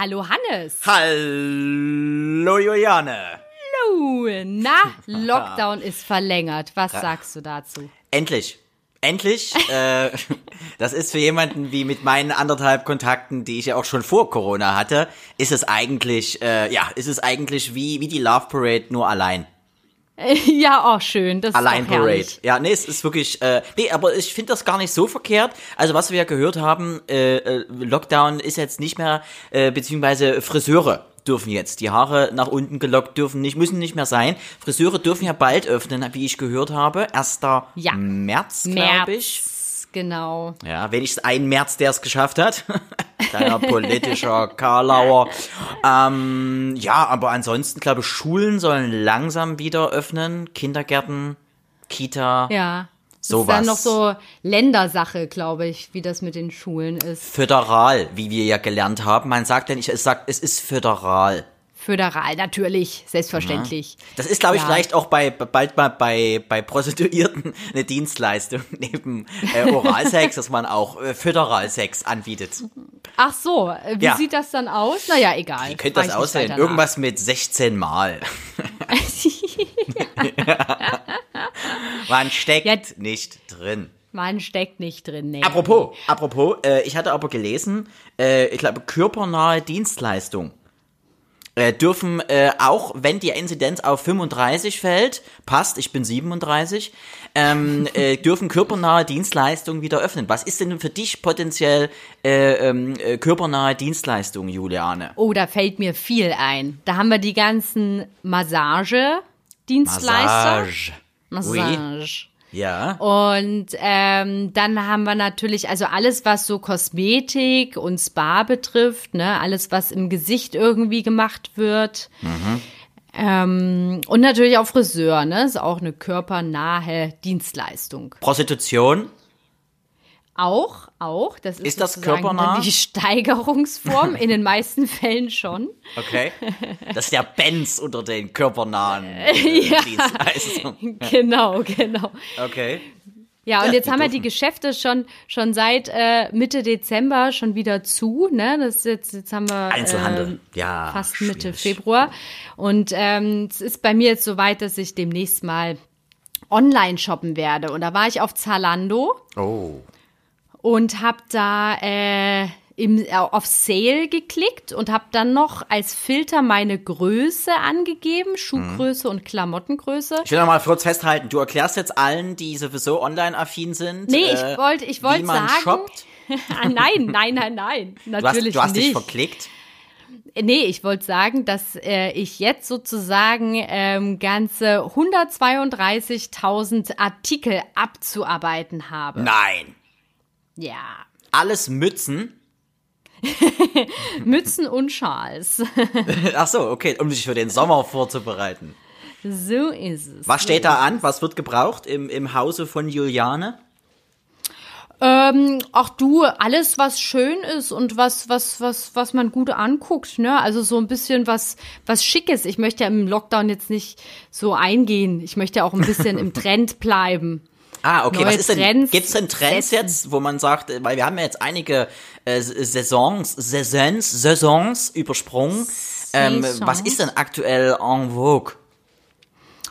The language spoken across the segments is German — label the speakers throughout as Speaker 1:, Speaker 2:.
Speaker 1: Hallo Hannes.
Speaker 2: Hallo Juliane.
Speaker 1: Hallo. Na, Lockdown ist verlängert. Was sagst du dazu?
Speaker 2: Endlich. Endlich. äh, das ist für jemanden wie mit meinen anderthalb Kontakten, die ich ja auch schon vor Corona hatte, ist es eigentlich, äh, ja, ist es eigentlich wie, wie die Love Parade nur allein.
Speaker 1: Ja, auch schön. Das
Speaker 2: Allein
Speaker 1: ist
Speaker 2: Parade. Ja, nee, es ist wirklich, äh, nee, aber ich finde das gar nicht so verkehrt. Also was wir ja gehört haben, äh, äh, Lockdown ist jetzt nicht mehr, äh, beziehungsweise Friseure dürfen jetzt die Haare nach unten gelockt dürfen nicht, müssen nicht mehr sein. Friseure dürfen ja bald öffnen, wie ich gehört habe. 1.
Speaker 1: Ja.
Speaker 2: März, glaube
Speaker 1: März, genau.
Speaker 2: Ja, wenigstens ein März, der es geschafft hat. Kleiner politischer Karlauer. Ähm, ja, aber ansonsten, glaube ich, Schulen sollen langsam wieder öffnen. Kindergärten, Kita,
Speaker 1: Ja. Das
Speaker 2: Sowas.
Speaker 1: ist dann noch so Ländersache, glaube ich, wie das mit den Schulen ist.
Speaker 2: föderal, wie wir ja gelernt haben. Man sagt ja nicht, es sagt, es ist föderal.
Speaker 1: Föderal, natürlich, selbstverständlich.
Speaker 2: Das ist, glaube ich,
Speaker 1: Ja.
Speaker 2: vielleicht auch bei bald mal bei bei Prostituierten eine Dienstleistung neben äh, Oralsex, dass man auch äh, Föderalsex anbietet.
Speaker 1: Ach so, äh, wie
Speaker 2: Ja.
Speaker 1: sieht das dann aus? Naja, egal.
Speaker 2: Wie könnte das aussehen? Irgendwas mit 16 Mal. Man steckt
Speaker 1: Ja.
Speaker 2: nicht drin.
Speaker 1: Man steckt nicht drin, nee.
Speaker 2: Apropos, apropos, äh, ich hatte aber gelesen, äh, ich glaube, körpernahe Dienstleistung äh, dürfen äh, auch, wenn die Inzidenz auf 35 fällt, passt, ich bin 37, ähm, äh, dürfen körpernahe Dienstleistungen wieder öffnen. Was ist denn für dich potenziell äh, ähm, äh, körpernahe Dienstleistungen, Juliane?
Speaker 1: Oh, da fällt mir viel ein. Da haben wir die ganzen Massage-Dienstleister.
Speaker 2: Massage.
Speaker 1: Massage.
Speaker 2: Ja.
Speaker 1: Und ähm, dann haben wir natürlich, also alles, was so Kosmetik und Spa betrifft, ne, alles, was im Gesicht irgendwie gemacht wird. Ähm, und natürlich auch Friseur, ne? Ist auch eine körpernahe Dienstleistung.
Speaker 2: Prostitution.
Speaker 1: Auch, auch. Das ist,
Speaker 2: Ist das körpernah?
Speaker 1: die Steigerungsform, in den meisten Fällen schon.
Speaker 2: Okay. Das ist der Benz unter den körpernahen äh, Dienstleistungen.
Speaker 1: Genau, genau.
Speaker 2: Okay.
Speaker 1: Ja, und
Speaker 2: Ja,
Speaker 1: jetzt
Speaker 2: wir
Speaker 1: haben wir
Speaker 2: dürfen.
Speaker 1: die Geschäfte schon schon seit äh, Mitte Dezember schon wieder zu. Ne, das ist jetzt jetzt haben wir
Speaker 2: Einzelhandel.
Speaker 1: ähm,
Speaker 2: ja.
Speaker 1: fast Mitte
Speaker 2: schwierig.
Speaker 1: Februar und ähm, es ist bei mir jetzt so weit, dass ich demnächst mal online shoppen werde. Und da war ich auf Zalando
Speaker 2: Oh.
Speaker 1: Und habe da äh, im, äh, auf Sale geklickt und habe dann noch als Filter meine Größe angegeben, Schuhgröße und Klamottengröße.
Speaker 2: Ich will noch mal kurz festhalten, du erklärst jetzt allen, die sowieso online-affin sind.
Speaker 1: Nee,
Speaker 2: äh,
Speaker 1: ich wollte ich
Speaker 2: wie
Speaker 1: wollte
Speaker 2: man
Speaker 1: sagen,
Speaker 2: shoppt.
Speaker 1: ah, nein, nein, nein, nein,
Speaker 2: Du hast,
Speaker 1: natürlich
Speaker 2: du hast dich
Speaker 1: nicht.
Speaker 2: verklickt.
Speaker 1: Nee, ich wollte sagen, dass äh, ich jetzt sozusagen ähm, ganze 132.000 Artikel abzuarbeiten habe.
Speaker 2: Nein.
Speaker 1: Ja,
Speaker 2: Alles Mützen.
Speaker 1: Mützen und Schals.
Speaker 2: Ach so, okay, um sich für den Sommer vorzubereiten.
Speaker 1: so ist es.
Speaker 2: Was steht da an? Was wird gebraucht im, im Hause von Juliane?
Speaker 1: Ähm, auch du, alles was schön ist und was was was was man gut anguckt, ne? Also so ein bisschen was was schickes. Ich möchte ja im Lockdown jetzt nicht so eingehen. Ich möchte ja auch ein bisschen im Trend bleiben.
Speaker 2: Ah, okay.
Speaker 1: Neue
Speaker 2: was ist denn?
Speaker 1: Trends
Speaker 2: Gibt's denn Trends jetzt, wo man sagt, äh, weil wir haben ja jetzt einige äh, Saisons, Saisons, Saisons übersprungen. Ähm, was ist denn aktuell en vogue?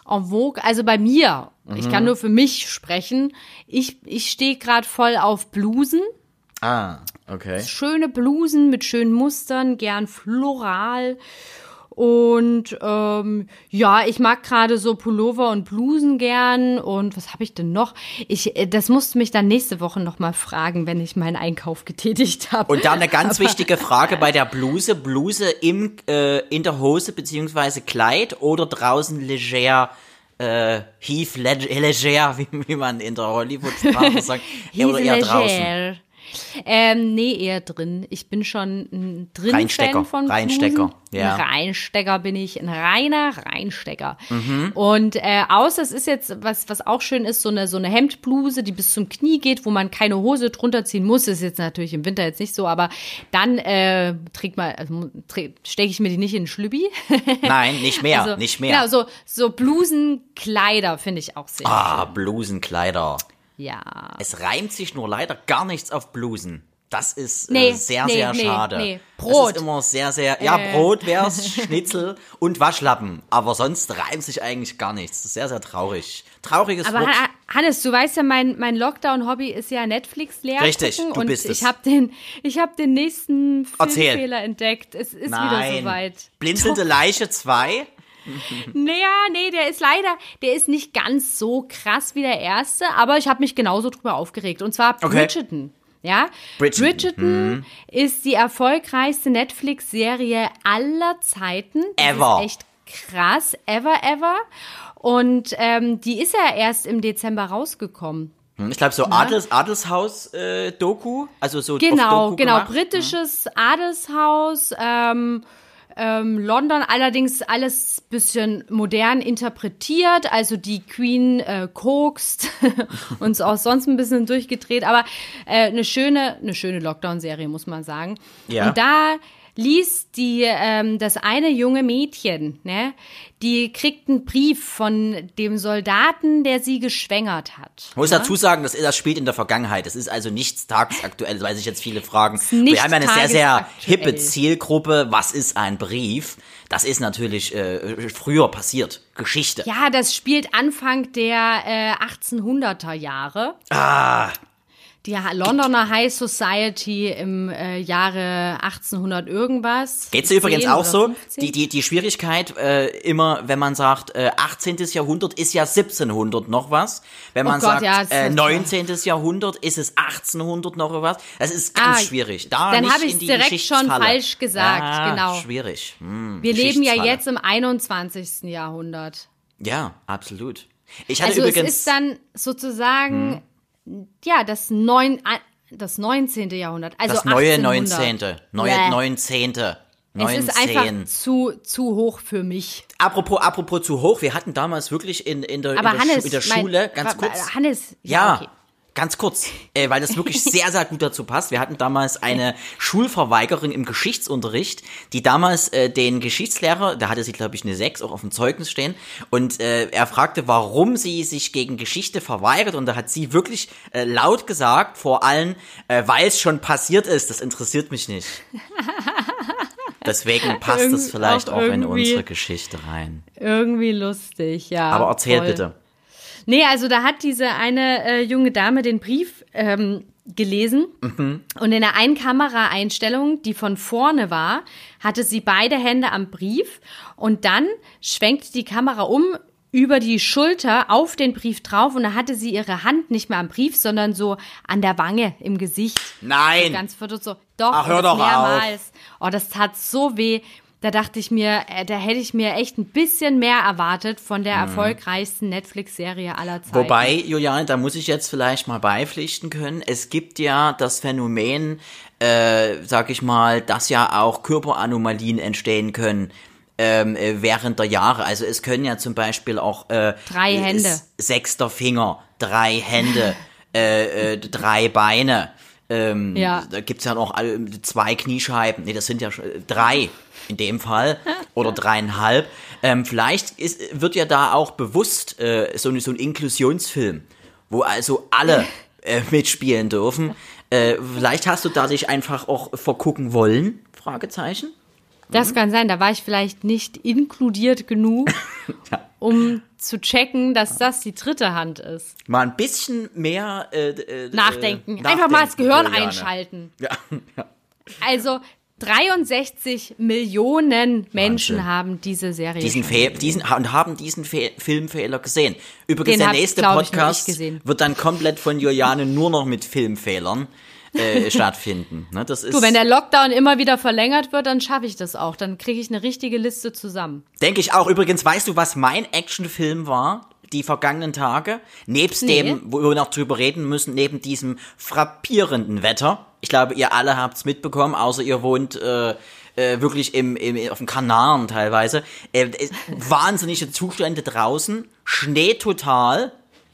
Speaker 1: En vogue, also bei mir, ich
Speaker 2: Mhm.
Speaker 1: kann nur für mich sprechen. Ich, ich stehe gerade voll auf Blusen.
Speaker 2: Ah, okay.
Speaker 1: Schöne Blusen mit schönen Mustern, gern floral. Und ähm, ja, ich mag gerade so Pullover und Blusen gern. Und was habe ich denn noch? Ich, äh, das musst du mich dann nächste Woche noch mal fragen, wenn ich meinen Einkauf getätigt habe.
Speaker 2: Und da eine ganz wichtige Frage bei der Bluse. Bluse im, äh, in der Hose beziehungsweise Kleid oder draußen leger, äh, Heath leg leger, wie, wie man in der Hollywood-Sprache sagt. oder eher draußen.
Speaker 1: Ähm, nee, eher drin. Ich bin schon ein drin
Speaker 2: Reinstecker,
Speaker 1: Fan von
Speaker 2: Reinstecker,
Speaker 1: Blusen.
Speaker 2: ja.
Speaker 1: Ein Reinstecker bin ich, ein reiner Reinstecker.
Speaker 2: Mhm.
Speaker 1: Und äh, außer es ist jetzt, was, was auch schön ist, so eine, so eine Hemdbluse, die bis zum Knie geht, wo man keine Hose drunter ziehen muss. Ist jetzt natürlich im Winter jetzt nicht so, aber dann äh, trägt man, also, stecke ich mir die nicht in den Schlübbi.
Speaker 2: Nein, nicht mehr,
Speaker 1: Also,
Speaker 2: nicht mehr.
Speaker 1: Genau, so, so Blusenkleider finde ich auch sehr
Speaker 2: Ah, Blusenkleider.
Speaker 1: Ja.
Speaker 2: Es reimt sich nur leider gar nichts auf Blusen. Das ist
Speaker 1: Nee,
Speaker 2: äh, sehr,
Speaker 1: nee,
Speaker 2: sehr
Speaker 1: nee,
Speaker 2: schade.
Speaker 1: nee.
Speaker 2: Das
Speaker 1: Brot.
Speaker 2: ist immer sehr, sehr. Ja,
Speaker 1: Äh.
Speaker 2: Brot wär's, Schnitzel und Waschlappen. Aber sonst reimt sich eigentlich gar nichts. Das ist sehr, sehr traurig. Trauriges
Speaker 1: Aber
Speaker 2: Wort.
Speaker 1: Ha- Hannes, du weißt ja, mein, mein Lockdown-Hobby ist ja Netflix leer
Speaker 2: Richtig, du
Speaker 1: und
Speaker 2: bist es.
Speaker 1: ich habe den, ich habe den nächsten. Filmfehler entdeckt. Es ist wieder
Speaker 2: Nein.
Speaker 1: soweit.
Speaker 2: Blinzelte Leiche 2?
Speaker 1: Naja, nee, der ist leider, der ist nicht ganz so krass wie der erste, aber ich habe mich genauso drüber aufgeregt. Und zwar
Speaker 2: Okay.
Speaker 1: Bridgerton. Ja,
Speaker 2: Bridgerton.
Speaker 1: Bridgerton ist die erfolgreichste Netflix-Serie aller Zeiten. Das
Speaker 2: Ever.
Speaker 1: Echt krass, ever, ever. Und ähm, die ist ja erst im Dezember rausgekommen.
Speaker 2: Hm, Ich glaube, so Adels, Adelshaus-Doku. also so
Speaker 1: Genau,
Speaker 2: Doku
Speaker 1: genau.
Speaker 2: gemacht.
Speaker 1: Britisches Adelshaus, ähm, ähm, London allerdings alles bisschen modern interpretiert. Also die Queen äh, kokst und auch sonst ein bisschen durchgedreht. Aber äh, eine schöne, eine schöne Lockdown-Serie, muss man sagen.
Speaker 2: Ja.
Speaker 1: Und da ließ die ähm, das eine junge Mädchen, ne, die kriegt einen Brief von dem Soldaten, der sie geschwängert hat.
Speaker 2: Ich muss dazu sagen, das, das spielt in der Vergangenheit. Das ist also nichts tagesaktuelles, weil sich jetzt viele fragen. Wir haben ja eine sehr, sehr hippe Zielgruppe. Was ist ein Brief? Das ist natürlich äh, früher passiert. Geschichte.
Speaker 1: Ja, das spielt Anfang der äh, 1800er Jahre.
Speaker 2: Ah,
Speaker 1: Die Londoner High Society im äh, Jahre 1800 irgendwas.
Speaker 2: Geht's dir übrigens
Speaker 1: 10
Speaker 2: auch so?
Speaker 1: 15?
Speaker 2: Die, die, die Schwierigkeit, äh, immer, wenn man sagt, äh, 18. Jahrhundert ist ja 1700 noch was. Wenn man
Speaker 1: Oh Gott,
Speaker 2: sagt,
Speaker 1: ja,
Speaker 2: äh,
Speaker 1: ist-
Speaker 2: 19. Jahrhundert ist es 1800 noch was. Das ist ganz
Speaker 1: Ah,
Speaker 2: schwierig. Da
Speaker 1: dann
Speaker 2: nicht
Speaker 1: hab ich's
Speaker 2: in die
Speaker 1: direkt schon falsch gesagt,
Speaker 2: ja,
Speaker 1: genau.
Speaker 2: Schwierig. Hm,
Speaker 1: Wir leben ja jetzt im 21. Jahrhundert.
Speaker 2: Ja, absolut. Ich hatte
Speaker 1: Also es
Speaker 2: übrigens.
Speaker 1: ist dann sozusagen, ja, das, neun, das 19. Jahrhundert. Also
Speaker 2: das neue
Speaker 1: 1800.
Speaker 2: 19. Neue
Speaker 1: Bäh.
Speaker 2: 19. 19.
Speaker 1: Es ist einfach zu, zu hoch für mich.
Speaker 2: Apropos, apropos zu hoch, wir hatten damals wirklich in, in der, in der,
Speaker 1: Hannes,
Speaker 2: Schu in der
Speaker 1: mein-
Speaker 2: Schule, ganz
Speaker 1: wa- wa-
Speaker 2: kurz.
Speaker 1: Hannes,
Speaker 2: Ja,
Speaker 1: okay.
Speaker 2: Ganz kurz, äh, weil das wirklich sehr, sehr gut dazu passt. Wir hatten damals eine Schulverweigerin im Geschichtsunterricht, die damals äh, den Geschichtslehrer, da hatte sie, glaube ich, eine 6 auch auf dem Zeugnis stehen, und äh, er fragte, warum sie sich gegen Geschichte verweigert, und da hat sie wirklich äh, laut gesagt, vor allem, äh, weil es schon passiert ist, das interessiert mich nicht. Deswegen passt es vielleicht
Speaker 1: auch
Speaker 2: auch in unsere Geschichte rein.
Speaker 1: Irgendwie lustig, ja.
Speaker 2: Aber erzähl
Speaker 1: voll.
Speaker 2: bitte.
Speaker 1: Nee, also da hat diese eine äh, junge Dame den Brief ähm, gelesen
Speaker 2: Mhm.
Speaker 1: und in der einen Kameraeinstellung, die von vorne war, hatte sie beide Hände am Brief und dann schwenkt die Kamera um über die Schulter auf den Brief drauf und da hatte sie ihre Hand nicht mehr am Brief, sondern so an der Wange im Gesicht.
Speaker 2: Nein!
Speaker 1: Ganz verdutzt so. Doch,
Speaker 2: Ach, hör doch
Speaker 1: mehrmals. Oh, das tat so weh. Da dachte ich mir, äh, da hätte ich mir echt ein bisschen mehr erwartet von der erfolgreichsten Netflix-Serie aller Zeiten.
Speaker 2: Mhm. Wobei, Juliane, da muss ich jetzt vielleicht mal beipflichten können. Es gibt ja das Phänomen, äh, sag ich mal, dass ja auch Körperanomalien entstehen können ähm, äh, während der Jahre. Also es können ja zum Beispiel auch äh,
Speaker 1: Drei Hände.
Speaker 2: sechster Finger, drei Hände, äh, äh, drei Beine. Ähm,
Speaker 1: Ja.
Speaker 2: Da gibt's ja noch zwei Kniescheiben. Nee, das sind ja schon, äh, drei in dem Fall. Oder dreieinhalb. Ähm, vielleicht ist, wird ja da auch bewusst äh, so, ein- so ein Inklusionsfilm, wo also alle äh, mitspielen dürfen. Äh, vielleicht hast du da dich einfach auch vergucken wollen? Fragezeichen.
Speaker 1: Das kann sein, da war ich vielleicht nicht inkludiert genug, um zu checken, dass das die dritte Hand ist.
Speaker 2: Mal ein bisschen mehr äh, äh,
Speaker 1: Nachdenken.
Speaker 2: Äh,
Speaker 1: Einfach mal das Gehirn
Speaker 2: Juliane.
Speaker 1: einschalten.
Speaker 2: Ja, ja.
Speaker 1: Also 63 Millionen Menschen
Speaker 2: Wahnsinn.
Speaker 1: haben diese Serie
Speaker 2: diesen, Fe diesen und haben diesen Fe Filmfehler gesehen. Übrigens,
Speaker 1: Den
Speaker 2: der nächste
Speaker 1: ich,
Speaker 2: Podcast
Speaker 1: gesehen.
Speaker 2: wird dann komplett von Juliane nur noch mit Filmfehlern äh, stattfinden. Ne, das ist,
Speaker 1: Du, wenn der Lockdown immer wieder verlängert wird, dann schaffe ich das auch. Dann kriege ich eine richtige Liste zusammen.
Speaker 2: denke ich auch. Übrigens, weißt du, was mein Actionfilm war? Die vergangenen Tage, nebst
Speaker 1: Nee.
Speaker 2: dem, wo wir noch drüber reden müssen, neben diesem frappierenden Wetter. Ich glaube, ihr alle habt's mitbekommen, außer ihr wohnt äh, äh, wirklich im, im, auf dem Kanaren teilweise. Äh, wahnsinnige Zustände draußen, Schnee total,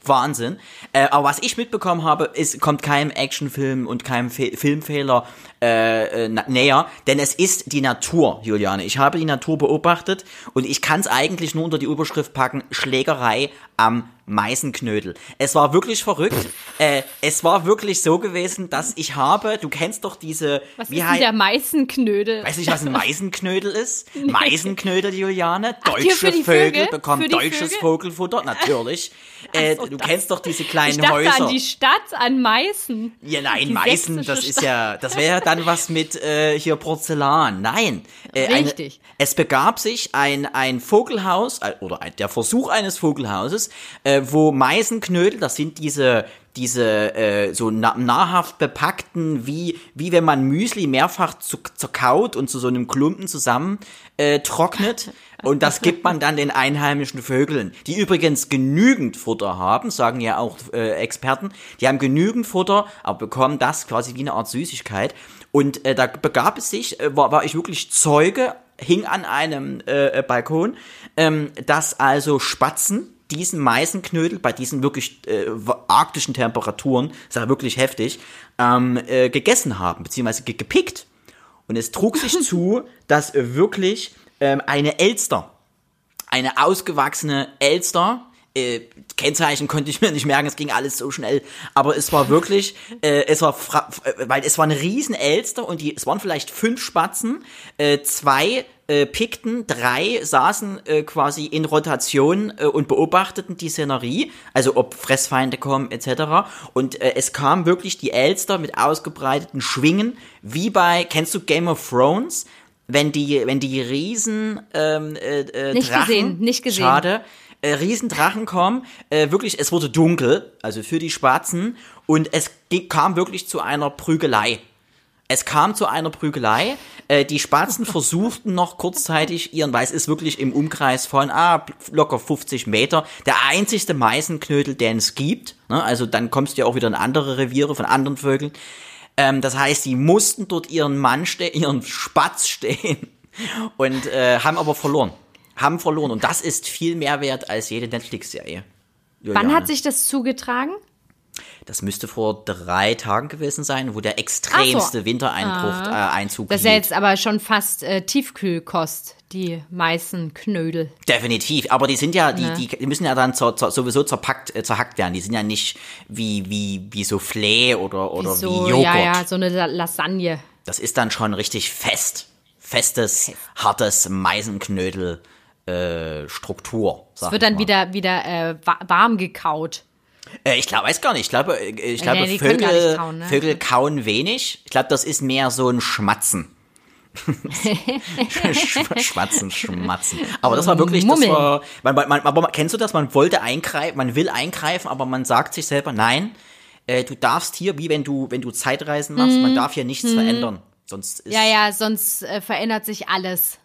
Speaker 2: Wahnsinn. Äh, aber was ich mitbekommen habe, ist, kommt keinem Actionfilm und keinem Fe Filmfehler äh, äh, näher, denn es ist die Natur, Juliane. Ich habe die Natur beobachtet und ich kann es eigentlich nur unter die Überschrift packen, Schlägerei am Meißenknödel. Es war wirklich verrückt. äh, es war wirklich so gewesen, dass ich habe, du kennst doch diese,
Speaker 1: Was
Speaker 2: wie
Speaker 1: ist denn der Meißenknödel?
Speaker 2: Weißt du nicht, was ein Meisenknödel ist? Meisenknödel, Juliane.
Speaker 1: Ach,
Speaker 2: Deutsche Vögel,
Speaker 1: Vögel?
Speaker 2: bekommen deutsches
Speaker 1: Vögel?
Speaker 2: Vogelfutter, natürlich. Äh,
Speaker 1: so,
Speaker 2: du
Speaker 1: das-
Speaker 2: kennst doch diese
Speaker 1: Ich
Speaker 2: kleinen
Speaker 1: dachte
Speaker 2: Häuser.
Speaker 1: an die Stadt, an Meißen.
Speaker 2: Ja, nein,
Speaker 1: Die
Speaker 2: Meißen, das ist ja, das wäre ja dann was mit äh, hier Porzellan. Nein. Äh,
Speaker 1: Richtig.
Speaker 2: Eine, es begab sich ein, ein Vogelhaus, äh, oder ein, der Versuch eines Vogelhauses, äh, wo Meisenknödel, das sind diese, diese äh, so na, nahrhaft bepackten, wie, wie wenn man Müsli mehrfach zu, zerkaut und zu so einem Klumpen zusammen äh, trocknet. Und das gibt man dann den einheimischen Vögeln, die übrigens genügend Futter haben, sagen ja auch äh, Experten. Die haben genügend Futter, aber bekommen das quasi wie eine Art Süßigkeit. Und äh, da begab es sich, äh, war, war ich wirklich Zeuge, hing an einem äh, äh, Balkon, ähm, dass also Spatzen diesen Meißenknödel bei diesen wirklich äh, arktischen Temperaturen, ist ja wirklich heftig, ähm, äh, gegessen haben, beziehungsweise ge gepickt. Und es trug sich zu, dass wirklich ähm, eine Elster, eine ausgewachsene Elster, äh, Kennzeichen konnte ich mir nicht merken, es ging alles so schnell, aber es war wirklich, äh, es war, äh, weil es war eine riesen Elster und die, es waren vielleicht fünf Spatzen, äh, zwei äh, pickten, drei saßen äh, quasi in Rotation äh, und beobachteten die Szenerie, also ob Fressfeinde kommen etc. Und äh, es kam wirklich die Elster mit ausgebreiteten Schwingen, wie bei, kennst du Game of Thrones? Wenn die, wenn die riesen ähm, äh, äh,
Speaker 1: Nicht
Speaker 2: Drachen,
Speaker 1: gesehen, nicht gesehen.
Speaker 2: Schade, äh, Riesendrachen kommen, äh, wirklich, es wurde dunkel, also für die Spatzen, und es kam wirklich zu einer Prügelei. Es kam zu einer Prügelei. Äh, die Spatzen versuchten noch kurzzeitig ihren, weil es ist wirklich im Umkreis von ah, locker 50 Meter, der einzigste Meißenknödel, den es gibt. Ne? Also dann kommst du ja auch wieder in andere Reviere von anderen Vögeln. Ähm, das heißt, sie mussten dort ihren Mann stehen, ihren Spatz stehen und äh, haben aber verloren. Haben verloren. Und das ist viel mehr wert als jede Netflix-Serie.
Speaker 1: Wann hat sich das zugetragen?
Speaker 2: Das müsste vor drei Tagen gewesen sein, wo der extremste
Speaker 1: so.
Speaker 2: Wintereinbruch äh, Einzug
Speaker 1: Das ist ja jetzt aber schon fast äh, Tiefkühlkost, die Meißenknödel.
Speaker 2: Definitiv, aber die sind ja, die,
Speaker 1: Ne.
Speaker 2: die, die müssen ja dann zer, zer, sowieso zerpackt, äh, zerhackt werden. Die sind ja nicht wie, wie, wie Soufflé oder, oder
Speaker 1: so,
Speaker 2: wie Joghurt.
Speaker 1: ja, ja, so eine La- Lasagne.
Speaker 2: Das ist dann schon richtig fest. Festes, hartes Meisenknödel äh, Struktur.
Speaker 1: Es wird dann wieder, wieder äh, wa- warm gekaut.
Speaker 2: Äh, ich glaube, weiß gar nicht. Ich glaube, äh, ich glaube
Speaker 1: gar
Speaker 2: Vögel,
Speaker 1: kauen, ne?
Speaker 2: Vögel kauen wenig. Ich glaube, das ist mehr so ein Schmatzen. Sch- Schmatzen, Schmatzen. Aber das war wirklich, das
Speaker 1: Mummeln.
Speaker 2: war, man, man, man, aber kennst du das? Man wollte eingreifen, man will eingreifen, aber man sagt sich selber, nein, äh, du darfst hier, wie wenn du, wenn du Zeitreisen machst, man darf hier nichts verändern. Sonst ist,
Speaker 1: Mhm. Ja, ja, sonst äh, verändert sich alles.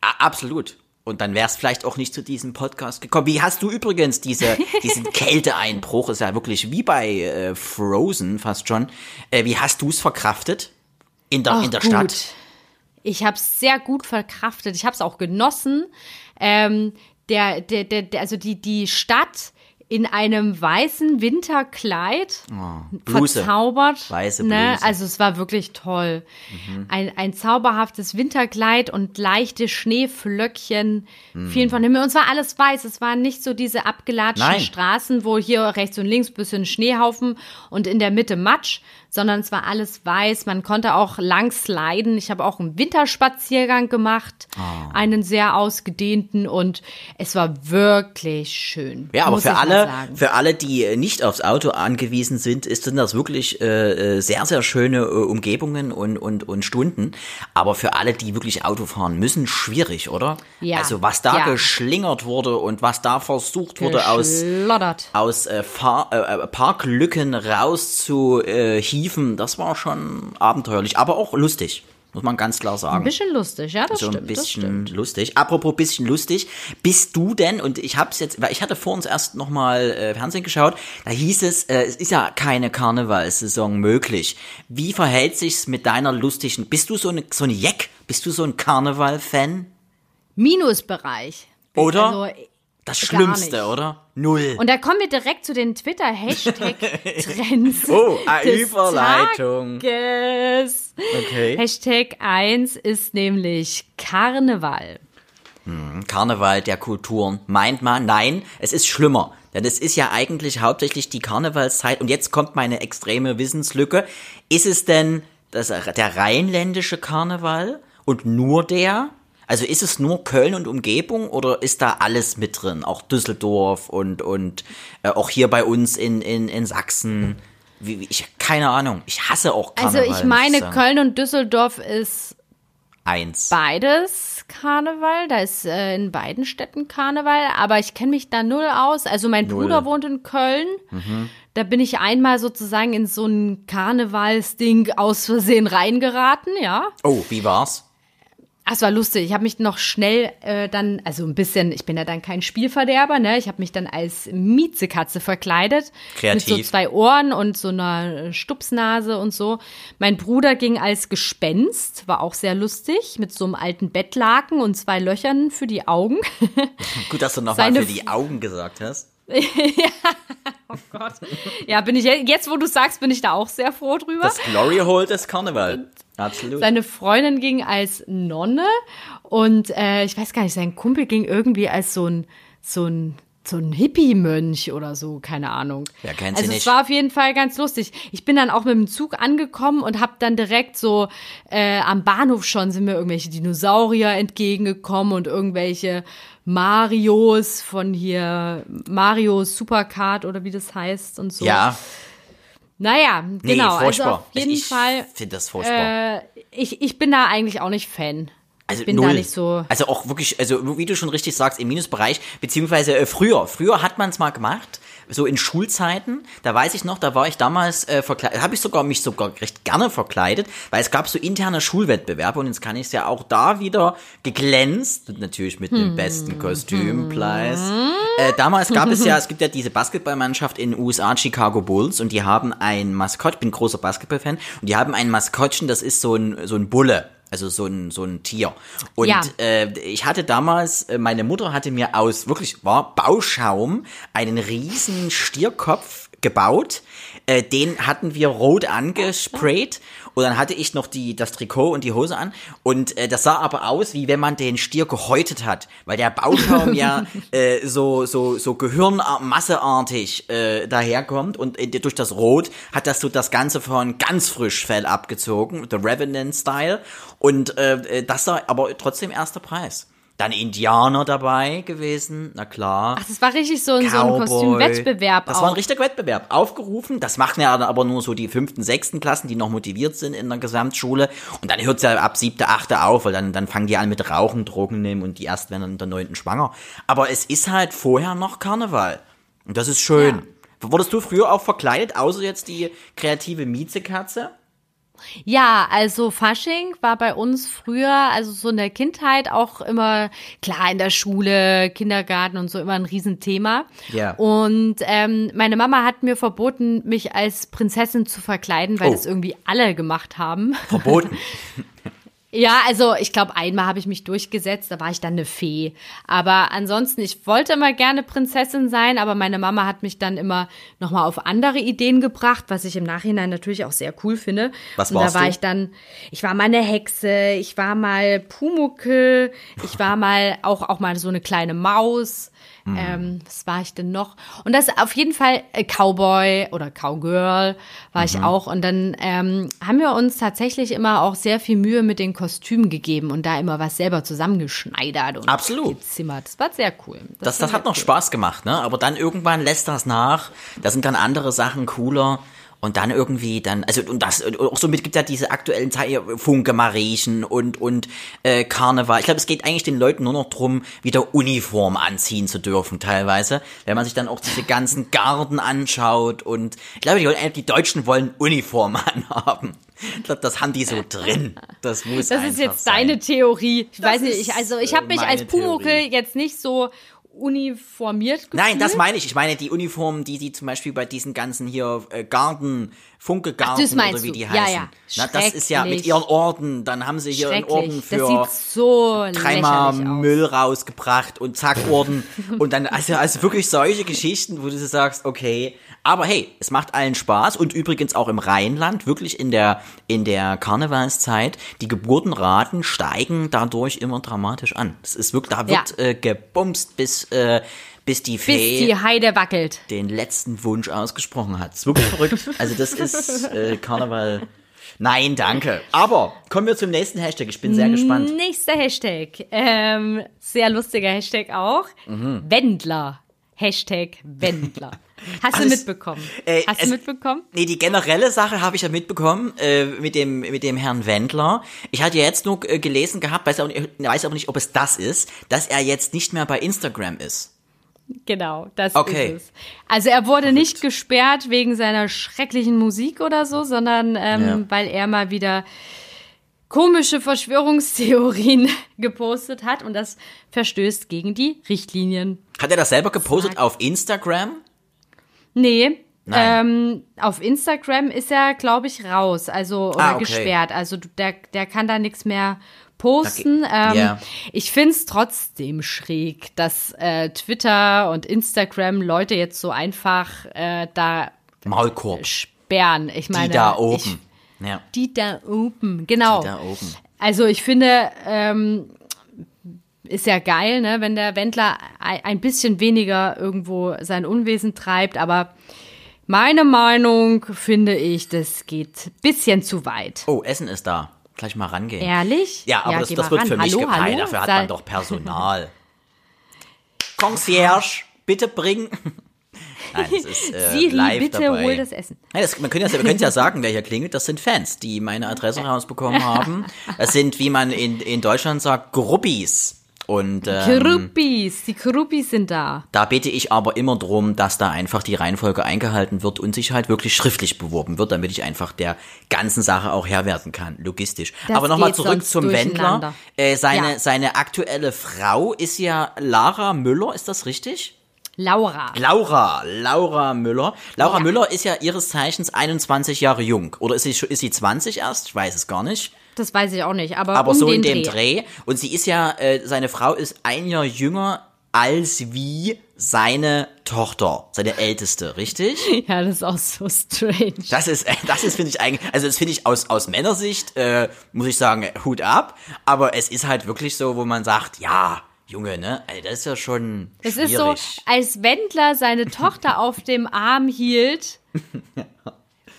Speaker 2: A- absolut. Und dann wär's vielleicht auch nicht zu diesem Podcast gekommen. Wie hast du übrigens diese, diesen Kälteeinbruch, ist ja wirklich wie bei äh, Frozen fast schon. Äh, wie hast du's verkraftet? In der,
Speaker 1: Ach,
Speaker 2: in der
Speaker 1: gut.
Speaker 2: Stadt?
Speaker 1: Ich habe es sehr gut verkraftet. Ich habe es auch genossen. Ähm, der, der, der, der, also die, die Stadt in einem weißen Winterkleid
Speaker 2: Bluse.
Speaker 1: verzaubert.
Speaker 2: Weiße
Speaker 1: Ne?
Speaker 2: Bluse.
Speaker 1: Also es war wirklich toll. Ein, ein zauberhaftes Winterkleid und leichte Schneeflöckchen fielen von Himmel. Und es war alles weiß. Es waren nicht so diese abgelatschten
Speaker 2: Nein.
Speaker 1: Straßen, wo hier rechts und links bisschen Schneehaufen und in der Mitte Matsch, sondern es war alles weiß. Man konnte auch lang sliden. Ich habe auch einen Winterspaziergang gemacht,
Speaker 2: Ah.
Speaker 1: einen sehr ausgedehnten und es war wirklich schön.
Speaker 2: Ja, aber für alle, für alle, die äh, nicht aufs Auto angewiesen sind, ist sind das wirklich äh, äh, sehr, sehr schöne äh, Umgebungen und, und, und Stunden. Aber für alle, die wirklich Auto fahren müssen, schwierig, oder?
Speaker 1: Ja,
Speaker 2: Also was da
Speaker 1: ja.
Speaker 2: geschlingert wurde und was da versucht wurde aus aus äh, Fahr Parklücken raus zu äh, hieven, das war schon abenteuerlich, aber auch lustig, muss man ganz klar sagen
Speaker 1: Ein bisschen lustig, ja, das
Speaker 2: so ein
Speaker 1: stimmt. das
Speaker 2: bisschen
Speaker 1: stimmt.
Speaker 2: lustig. Apropos bisschen lustig, bist du denn, und ich hab's jetzt, weil ich hatte vor uns erst nochmal äh, Fernsehen geschaut, da hieß es, äh, es ist ja keine Karnevalssaison möglich. Wie verhält sich's mit deiner lustigen, bist du so eine, so eine Jeck? Bist du so ein Karneval-Fan?
Speaker 1: Minusbereich.
Speaker 2: Oder?
Speaker 1: Also,
Speaker 2: Das Schlimmste, oder? Null.
Speaker 1: und da kommen wir direkt zu den Twitter-Hashtag-Trends.
Speaker 2: Oh,
Speaker 1: des
Speaker 2: Überleitung.
Speaker 1: Tages.
Speaker 2: Okay.
Speaker 1: Hashtag 1 ist nämlich Karneval.
Speaker 2: Karneval der Kulturen. Meint man, nein, es ist schlimmer. Denn es ist ja eigentlich hauptsächlich die Karnevalszeit. Und jetzt kommt meine extreme Wissenslücke. Ist es denn das, der rheinländische Karneval und nur der? Also ist es nur Köln und Umgebung oder ist da alles mit drin? Auch Düsseldorf und, und äh, auch hier bei uns in, in, in Sachsen? Wie, wie, ich keine Ahnung. Ich hasse auch Karneval.
Speaker 1: Also ich meine, Köln und Düsseldorf ist
Speaker 2: eins.
Speaker 1: beides Karneval. Da ist äh, in beiden Städten Karneval, aber ich kenne mich da null aus. Also mein
Speaker 2: Null.
Speaker 1: Bruder wohnt in Köln. Da bin ich einmal sozusagen in so ein Karnevalsding aus Versehen reingeraten, ja.
Speaker 2: Oh, wie war's?
Speaker 1: Ach, es war lustig. Ich habe mich noch schnell äh, dann, also ein bisschen, ich bin ja dann kein Spielverderber, ne? Ich habe mich dann als Miezekatze verkleidet.
Speaker 2: Kreativ.
Speaker 1: Mit so zwei Ohren und so einer Stupsnase und so. Mein Bruder ging als Gespenst, war auch sehr lustig, mit so einem alten Bettlaken und zwei Löchern für die Augen.
Speaker 2: Gut, dass du nochmal für die Augen gesagt hast.
Speaker 1: Gott. Ja, bin ich je- jetzt, wo du sagst, bin ich da auch sehr froh drüber.
Speaker 2: Das Glory Hole des Karneval. Absolut.
Speaker 1: Seine Freundin ging als Nonne und äh, ich weiß gar nicht, sein Kumpel ging irgendwie als so ein so ein so ein Hippie-Mönch oder so, keine Ahnung.
Speaker 2: Kennt sie
Speaker 1: also
Speaker 2: nicht?
Speaker 1: es war auf jeden Fall ganz lustig. Ich bin dann auch mit dem Zug angekommen und habe dann direkt so äh, am Bahnhof schon sind mir irgendwelche Dinosaurier entgegengekommen und irgendwelche Marios von hier Mario Supercard oder wie das heißt und so.
Speaker 2: ja,
Speaker 1: Naja,
Speaker 2: nee,
Speaker 1: genau. Also
Speaker 2: furchtbar.
Speaker 1: auf jeden
Speaker 2: ich
Speaker 1: Fall
Speaker 2: finde das furchtbar.
Speaker 1: äh, ich, ich bin da eigentlich auch nicht Fan.
Speaker 2: Also
Speaker 1: ich bin
Speaker 2: null.
Speaker 1: da nicht so.
Speaker 2: Also auch wirklich, also wie du schon richtig sagst, im Minusbereich, beziehungsweise äh, früher. Früher hat man es mal gemacht, so in Schulzeiten. Da weiß ich noch, da war ich damals äh, verkleidet, habe ich sogar mich sogar recht gerne verkleidet, weil es gab so interne Schulwettbewerbe und jetzt kann ich es ja auch da wieder geglänzt, natürlich mit dem besten Kostümpreis. Äh, damals gab es ja, es gibt ja diese Basketballmannschaft in den USA, Chicago Bulls, und die haben ein Maskott, ich bin großer Basketballfan, und die haben ein Maskottchen, das ist so ein, so ein Bulle. Also so ein, so ein Tier. Und
Speaker 1: Ja.
Speaker 2: äh, ich hatte damals, äh, meine Mutter hatte mir aus, wirklich war Bauschaum, einen riesen Stierkopf gebaut. Äh, den hatten wir rot angesprayt. Und dann hatte ich noch die, das Trikot und die Hose an. Und äh, das sah aber aus, wie wenn man den Stier gehäutet hat. Weil der Bauschaum ja äh, so, so, so gehirnmasseartig äh, daherkommt. Und äh, durch das Rot hat das so das Ganze von ganz frisch Fell abgezogen. The Revenant-Style. Und äh, das war aber trotzdem erster Preis. Dann Indianer dabei gewesen, na klar.
Speaker 1: Ach, das war richtig so, ein- so ein. Kostümwettbewerb
Speaker 2: Das
Speaker 1: auch.
Speaker 2: war ein richtiger Wettbewerb. Aufgerufen. Das machen ja aber nur so die fünften, sechsten Klassen, die noch motiviert sind in der Gesamtschule. Und dann hört's ja ab siebte, achte auf, weil dann, dann fangen die an mit Rauchen, Drogen nehmen und die erst werden dann in der neunten schwanger. Aber es ist halt vorher noch Karneval. Und das ist schön. Wurdest du früher auch verkleidet, außer jetzt die kreative Miezekatze?
Speaker 1: Ja, also Fasching war bei uns früher, also so in der Kindheit auch immer, klar, in der Schule, Kindergarten und so immer ein Riesenthema.
Speaker 2: Ja.
Speaker 1: Und ähm, meine Mama hat mir verboten, mich als Prinzessin zu verkleiden, weil
Speaker 2: Oh.
Speaker 1: das irgendwie alle gemacht haben.
Speaker 2: Verboten.
Speaker 1: Ja, also ich glaube, einmal habe ich mich durchgesetzt, da war ich dann eine Fee. Aber ansonsten, ich wollte immer gerne Prinzessin sein, aber meine Mama hat mich dann immer nochmal auf andere Ideen gebracht, was ich im Nachhinein natürlich auch sehr cool finde.
Speaker 2: Was
Speaker 1: Und da
Speaker 2: warst
Speaker 1: war
Speaker 2: du?
Speaker 1: ich dann, ich war mal eine Hexe, ich war mal Pumuckel, ich war mal auch, auch mal so eine kleine Maus.
Speaker 2: Hm.
Speaker 1: Ähm, was war ich denn noch? Und das auf jeden Fall äh, Cowboy oder Cowgirl war
Speaker 2: Mhm.
Speaker 1: ich auch. Und dann ähm, haben wir uns tatsächlich immer auch sehr viel Mühe mit den Kostümen gegeben und da immer was selber zusammengeschneidert und
Speaker 2: Absolut.
Speaker 1: gezimmert. Das war sehr cool.
Speaker 2: Das,
Speaker 1: war
Speaker 2: das hat noch
Speaker 1: cool.
Speaker 2: Spaß gemacht, ne? Aber dann irgendwann lässt das nach. Da sind dann andere Sachen cooler. Und dann irgendwie dann, also und das, und auch somit gibt ja diese aktuellen Zeiten, Funke Mariechen und, und äh, Karneval. Ich glaube, es geht eigentlich den Leuten nur noch drum, wieder Uniform anziehen zu dürfen, teilweise. Wenn man sich dann auch diese ganzen Garden anschaut und ich glaube, die, die Deutschen wollen Uniform anhaben. Ich glaube, das haben die so drin. Das muss
Speaker 1: Das ist jetzt
Speaker 2: sein.
Speaker 1: deine Theorie. Ich
Speaker 2: Das
Speaker 1: weiß nicht, ich, also ich
Speaker 2: äh,
Speaker 1: habe mich als Pumuckel
Speaker 2: Theorie.
Speaker 1: jetzt nicht so uniformiert gefühlt.
Speaker 2: Nein, das meine ich. Ich meine die Uniformen, die die zum Beispiel bei diesen ganzen hier äh, Garden, Funke Garden
Speaker 1: das meinst
Speaker 2: oder wie die
Speaker 1: Ja,
Speaker 2: heißen.
Speaker 1: ja.
Speaker 2: Na, das ist ja mit ihren Orden. Dann haben sie hier einen Orden für
Speaker 1: so
Speaker 2: dreimal. Müll rausgebracht und zack Orden und dann also also wirklich solche Geschichten, wo du so sagst, okay, aber hey, es macht allen Spaß und übrigens auch im Rheinland wirklich in der in der Karnevalszeit die Geburtenraten steigen dadurch immer dramatisch an. Es ist wirklich da wird
Speaker 1: Ja.
Speaker 2: äh, gebumst bis äh, bis die
Speaker 1: Bis
Speaker 2: Fee
Speaker 1: die Heide wackelt.
Speaker 2: den letzten Wunsch ausgesprochen hat. Das ist wirklich verrückt. Also das ist äh, Karneval. Nein, danke. Aber kommen wir zum nächsten Hashtag. Ich bin sehr gespannt.
Speaker 1: Nächster Hashtag. Ähm, sehr lustiger Hashtag auch.
Speaker 2: Mhm.
Speaker 1: Wendler. Hashtag Wendler. Hast du
Speaker 2: Alles-
Speaker 1: mitbekommen?
Speaker 2: Äh,
Speaker 1: Hast
Speaker 2: es-
Speaker 1: du mitbekommen?
Speaker 2: Nee, die generelle Sache habe ich ja mitbekommen äh, mit dem mit dem Herrn Wendler. Ich hatte ja jetzt nur äh, gelesen gehabt, weiß aber, nicht, weiß aber nicht, ob es das ist, dass er jetzt nicht mehr bei Instagram ist.
Speaker 1: Genau, das
Speaker 2: Okay.
Speaker 1: ist es. Also er wurde nicht gesperrt wegen seiner schrecklichen Musik oder so, sondern ähm,
Speaker 2: Ja.
Speaker 1: weil er mal wieder komische Verschwörungstheorien gepostet hat und das verstößt gegen die Richtlinien.
Speaker 2: Hat er das selber gepostet
Speaker 1: Sag.
Speaker 2: auf Instagram?
Speaker 1: Nee. Ähm, auf Instagram ist er, glaube ich, raus, also oder
Speaker 2: Ah, okay.
Speaker 1: gesperrt. Also der, der kann da nichts mehr posten.
Speaker 2: Okay.
Speaker 1: Ähm,
Speaker 2: Ja.
Speaker 1: Ich find's trotzdem schräg, dass äh, Twitter und Instagram Leute jetzt so einfach äh, da
Speaker 2: Maulkorb.
Speaker 1: sperren. Ich meine,
Speaker 2: Die da
Speaker 1: Ich,
Speaker 2: oben. Ja,
Speaker 1: die da oben, genau.
Speaker 2: die da oben.
Speaker 1: Also ich finde, ähm, ist ja geil, ne, wenn der Wendler ein ein bisschen weniger irgendwo sein Unwesen treibt, aber meine Meinung finde ich, das geht bisschen zu weit.
Speaker 2: Oh, Essen ist da. Gleich mal rangehen.
Speaker 1: Ehrlich?
Speaker 2: Ja, aber das,
Speaker 1: geh
Speaker 2: das
Speaker 1: mal
Speaker 2: wird
Speaker 1: ran.
Speaker 2: für mich
Speaker 1: hallo?
Speaker 2: Dafür hat man doch Personal. Concierge, bitte bring. Nein, das ist äh,
Speaker 1: Siri,
Speaker 2: live
Speaker 1: bitte
Speaker 2: dabei.
Speaker 1: hol das Essen.
Speaker 2: Nein, das, man könnte ja, wir können ja sagen, wer hier klingelt, das sind Fans, die meine Adresse rausbekommen haben. Das sind, wie man in, in Deutschland sagt, Gruppis. Und ähm,
Speaker 1: Kruppis, die Kruppis sind da.
Speaker 2: da bitte ich aber immer drum, dass da einfach die Reihenfolge eingehalten wird und sich halt wirklich schriftlich beworben wird, damit ich einfach der ganzen Sache auch Herr werden kann, logistisch.
Speaker 1: Das
Speaker 2: aber nochmal zurück zum Wendler. Äh, seine,
Speaker 1: Ja.
Speaker 2: seine aktuelle Frau ist ja Lara Müller, ist das richtig?
Speaker 1: Laura.
Speaker 2: Laura, Laura Müller. Laura
Speaker 1: Ja.
Speaker 2: Müller ist ja ihres Zeichens 21 Jahre jung. Oder ist sie, ist sie 20 erst? Ich weiß es gar nicht.
Speaker 1: Das weiß ich auch nicht, aber,
Speaker 2: Aber
Speaker 1: um
Speaker 2: so in dem
Speaker 1: Dreh.
Speaker 2: Dreh. Und sie ist ja, äh, seine Frau ist ein Jahr jünger als wie seine Tochter, seine älteste, richtig?
Speaker 1: Ja, das ist auch so strange.
Speaker 2: Das ist, äh, das ist, finde ich eigentlich, also das finde ich aus, aus Männersicht, äh, muss ich sagen, Hut ab. Aber es ist halt wirklich so, wo man sagt, ja, Junge, ne, Ey, das ist ja schon
Speaker 1: Es
Speaker 2: schwierig.
Speaker 1: ist so, als Wendler seine Tochter auf dem Arm hielt,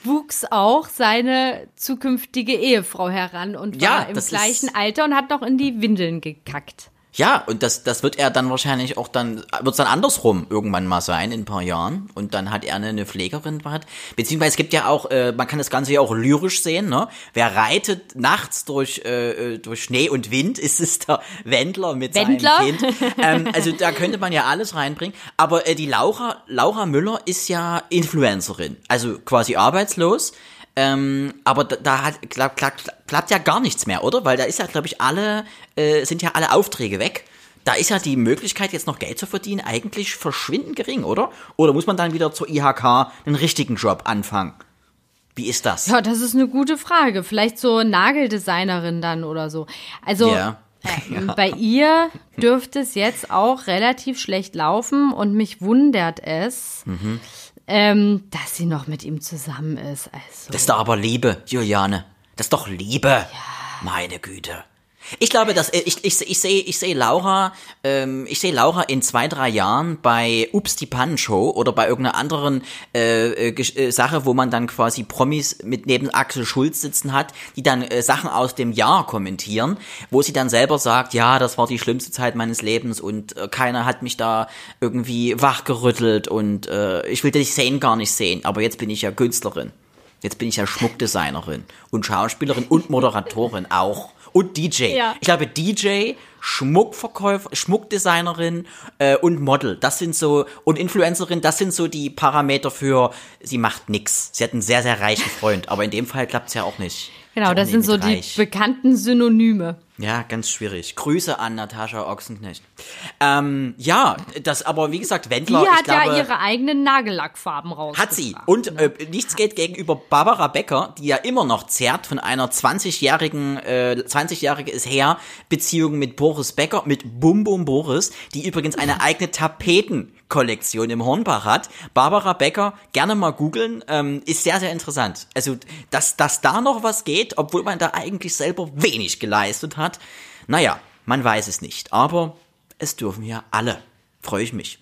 Speaker 1: wuchs auch seine zukünftige Ehefrau heran und
Speaker 2: Ja,
Speaker 1: war im gleichen Alter und hat noch in die Windeln gekackt.
Speaker 2: Ja, und das, das wird er dann wahrscheinlich auch dann, wird es dann andersrum irgendwann mal sein, in ein paar Jahren. Und dann hat er eine, eine Pflegerin hat. Beziehungsweise es gibt ja auch, äh, man kann das Ganze ja auch lyrisch sehen, ne? Wer reitet nachts durch, äh, äh, durch Schnee und Wind, ist es der Wendler mit
Speaker 1: Wendler?
Speaker 2: seinem Kind. Ähm, also da könnte man ja alles reinbringen. Aber äh, die Laura, Laura Müller ist ja Influencerin, also quasi arbeitslos. Ähm, aber da, da hat, klappt, klappt, klappt ja gar nichts mehr, oder? Weil da ist ja, glaube ich, alle, äh, sind ja alle Aufträge weg. Da ist ja die Möglichkeit, jetzt noch Geld zu verdienen, eigentlich verschwindend gering, oder? Oder muss man dann wieder zur IHK einen richtigen Job anfangen? Wie ist das?
Speaker 1: Ja, das ist eine gute Frage. Vielleicht so Nageldesignerin dann oder so. Also
Speaker 2: Ja.
Speaker 1: äh, bei ihr dürfte es jetzt auch relativ schlecht laufen und mich wundert es,
Speaker 2: Mhm.
Speaker 1: Ähm, dass sie noch mit ihm zusammen ist. Also.
Speaker 2: Das ist doch aber Liebe, Juliane. Das ist doch Liebe. Meine Güte. Ich glaube, dass äh, ich ich ich sehe ich sehe Laura ähm, ich sehe Laura in zwei drei Jahren bei Ups die Pannenshow oder bei irgendeiner anderen äh, äh, äh, Sache, wo man dann quasi Promis mit neben Axel Schulz sitzen hat, die dann äh, Sachen aus dem Jahr kommentieren, wo sie dann selber sagt, ja, das war die schlimmste Zeit meines Lebens und äh, keiner hat mich da irgendwie wachgerüttelt und äh, ich will dich sehen gar nicht sehen, aber jetzt bin ich ja Künstlerin. Jetzt bin ich ja Schmuckdesignerin und Schauspielerin und Moderatorin auch. Und DJ.
Speaker 1: Ja.
Speaker 2: Ich glaube, DJ, Schmuckverkäufer, Schmuckdesignerin äh, und Model. Das sind so, und Influencerin, das sind so die Parameter für, sie macht nix. Sie hat einen sehr, sehr reichen Freund. Aber in dem Fall klappt's ja auch nicht.
Speaker 1: Genau, das sind so
Speaker 2: mit
Speaker 1: die
Speaker 2: reich.
Speaker 1: bekannten Synonyme.
Speaker 2: Ja, ganz schwierig. Grüße an Natascha Ochsenknecht. Ähm, ja, das aber wie gesagt, Wendler,
Speaker 1: Die hat
Speaker 2: glaube,
Speaker 1: ja ihre eigenen Nagellackfarben raus.
Speaker 2: hat sie. Und äh, nichts geht gegenüber Barbara Becker, die ja immer noch zerrt von einer 20-jährigen, äh, 20-jährige ist her, Beziehung mit Boris Becker, mit Bum Bum Boris, die übrigens eine eigene Tapetenkollektion im Hornbach hat. Barbara Becker, gerne mal googeln, ähm, ist sehr, sehr interessant. Also, dass, dass da noch was geht, obwohl man da eigentlich selber wenig geleistet hat. Naja, man weiß es nicht. Aber es dürfen ja alle. Freue ich mich.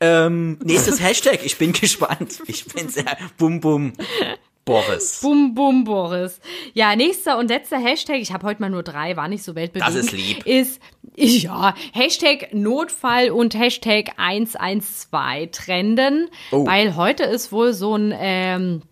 Speaker 2: Ähm, nächstes Hashtag, ich bin gespannt. Ich bin sehr bum bum Boris.
Speaker 1: Bum, bum, Boris. Ja, nächster und letzter Hashtag, ich habe heute mal nur drei, war nicht so weltbewegend.
Speaker 2: Das ist lieb.
Speaker 1: Ist, ja, Hashtag Notfall und Hashtag 112 trenden,
Speaker 2: Oh.
Speaker 1: weil heute ist wohl so ein, ähm,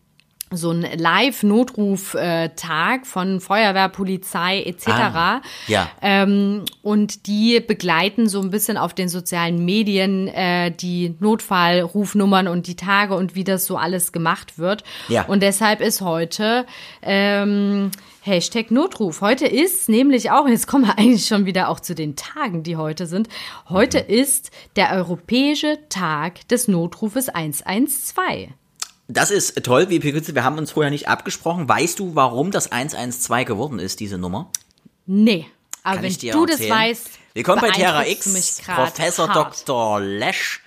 Speaker 1: so ein Live-Notruf-Tag von Feuerwehr, Polizei etc.
Speaker 2: Ah, ja.
Speaker 1: Ähm, und die begleiten so ein bisschen auf den sozialen Medien äh, die Notfallrufnummern und die Tage und wie das so alles gemacht wird.
Speaker 2: Ja.
Speaker 1: Und deshalb ist heute ähm, Hashtag Notruf. Heute ist nämlich auch, jetzt kommen wir eigentlich schon wieder auch zu den Tagen, die heute sind. Heute
Speaker 2: Mhm.
Speaker 1: ist der Europäische Tag des Notrufes 112.
Speaker 2: Das ist toll, wie Pikütze, wir haben uns vorher nicht abgesprochen. Weißt du, warum das 112 geworden ist, diese Nummer?
Speaker 1: Nee, aber
Speaker 2: Kann
Speaker 1: wenn du das
Speaker 2: erzählen?
Speaker 1: weißt,
Speaker 2: Willkommen bei Terra X, Professor
Speaker 1: hart.
Speaker 2: Dr. Lesch.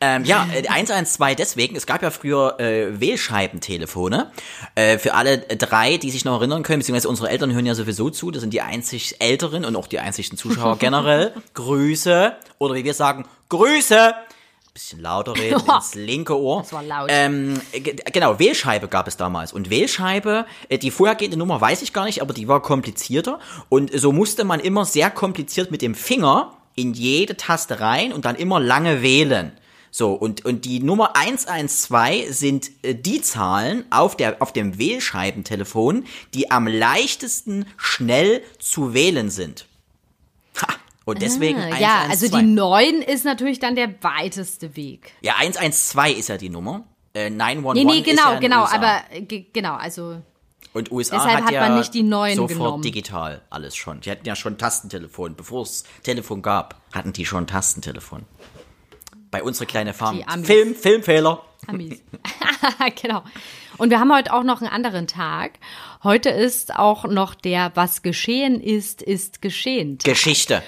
Speaker 2: Ähm, ja, äh, 112 deswegen, es gab ja früher äh, Wählscheibentelefone. Äh, für alle drei, die sich noch erinnern können, beziehungsweise unsere Eltern hören ja sowieso zu, das sind die einzig Älteren und auch die einzigsten Zuschauer generell. Grüße, oder wie wir sagen, Grüße! Bisschen lauter reden, ins linke Ohr.
Speaker 1: Das war laut.
Speaker 2: Ähm, genau, Wählscheibe gab es damals. Und Wählscheibe, äh, die vorhergehende Nummer weiß ich gar nicht, aber die war komplizierter. Und so musste man immer sehr kompliziert mit dem Finger in jede Taste rein und dann immer lange wählen. So, und, und die Nummer 112 sind äh, die Zahlen auf, der, auf dem Wählscheibentelefon, die am leichtesten schnell zu wählen sind. Ha, und deswegen
Speaker 1: Ah, ja,
Speaker 2: 112.
Speaker 1: also die 9 ist natürlich dann der weiteste Weg.
Speaker 2: Ja, 112 ist ja die Nummer. Äh, 911
Speaker 1: Nee, nee,
Speaker 2: ist
Speaker 1: genau,
Speaker 2: ja in
Speaker 1: genau,
Speaker 2: USA.
Speaker 1: aber ge- genau, also
Speaker 2: Und USA
Speaker 1: Deshalb
Speaker 2: hat, ja
Speaker 1: man nicht die neuen
Speaker 2: sofort
Speaker 1: genommen.
Speaker 2: digital alles schon. Die hatten ja schon Tastentelefon. Bevor es Telefon gab, hatten die schon Tastentelefon. Bei unsere kleine Farm. Film, Filmfehler.
Speaker 1: Amis. genau. Und wir haben heute auch noch einen anderen Tag. Heute ist auch noch der Was geschehen ist, ist geschehen.
Speaker 2: Geschichte.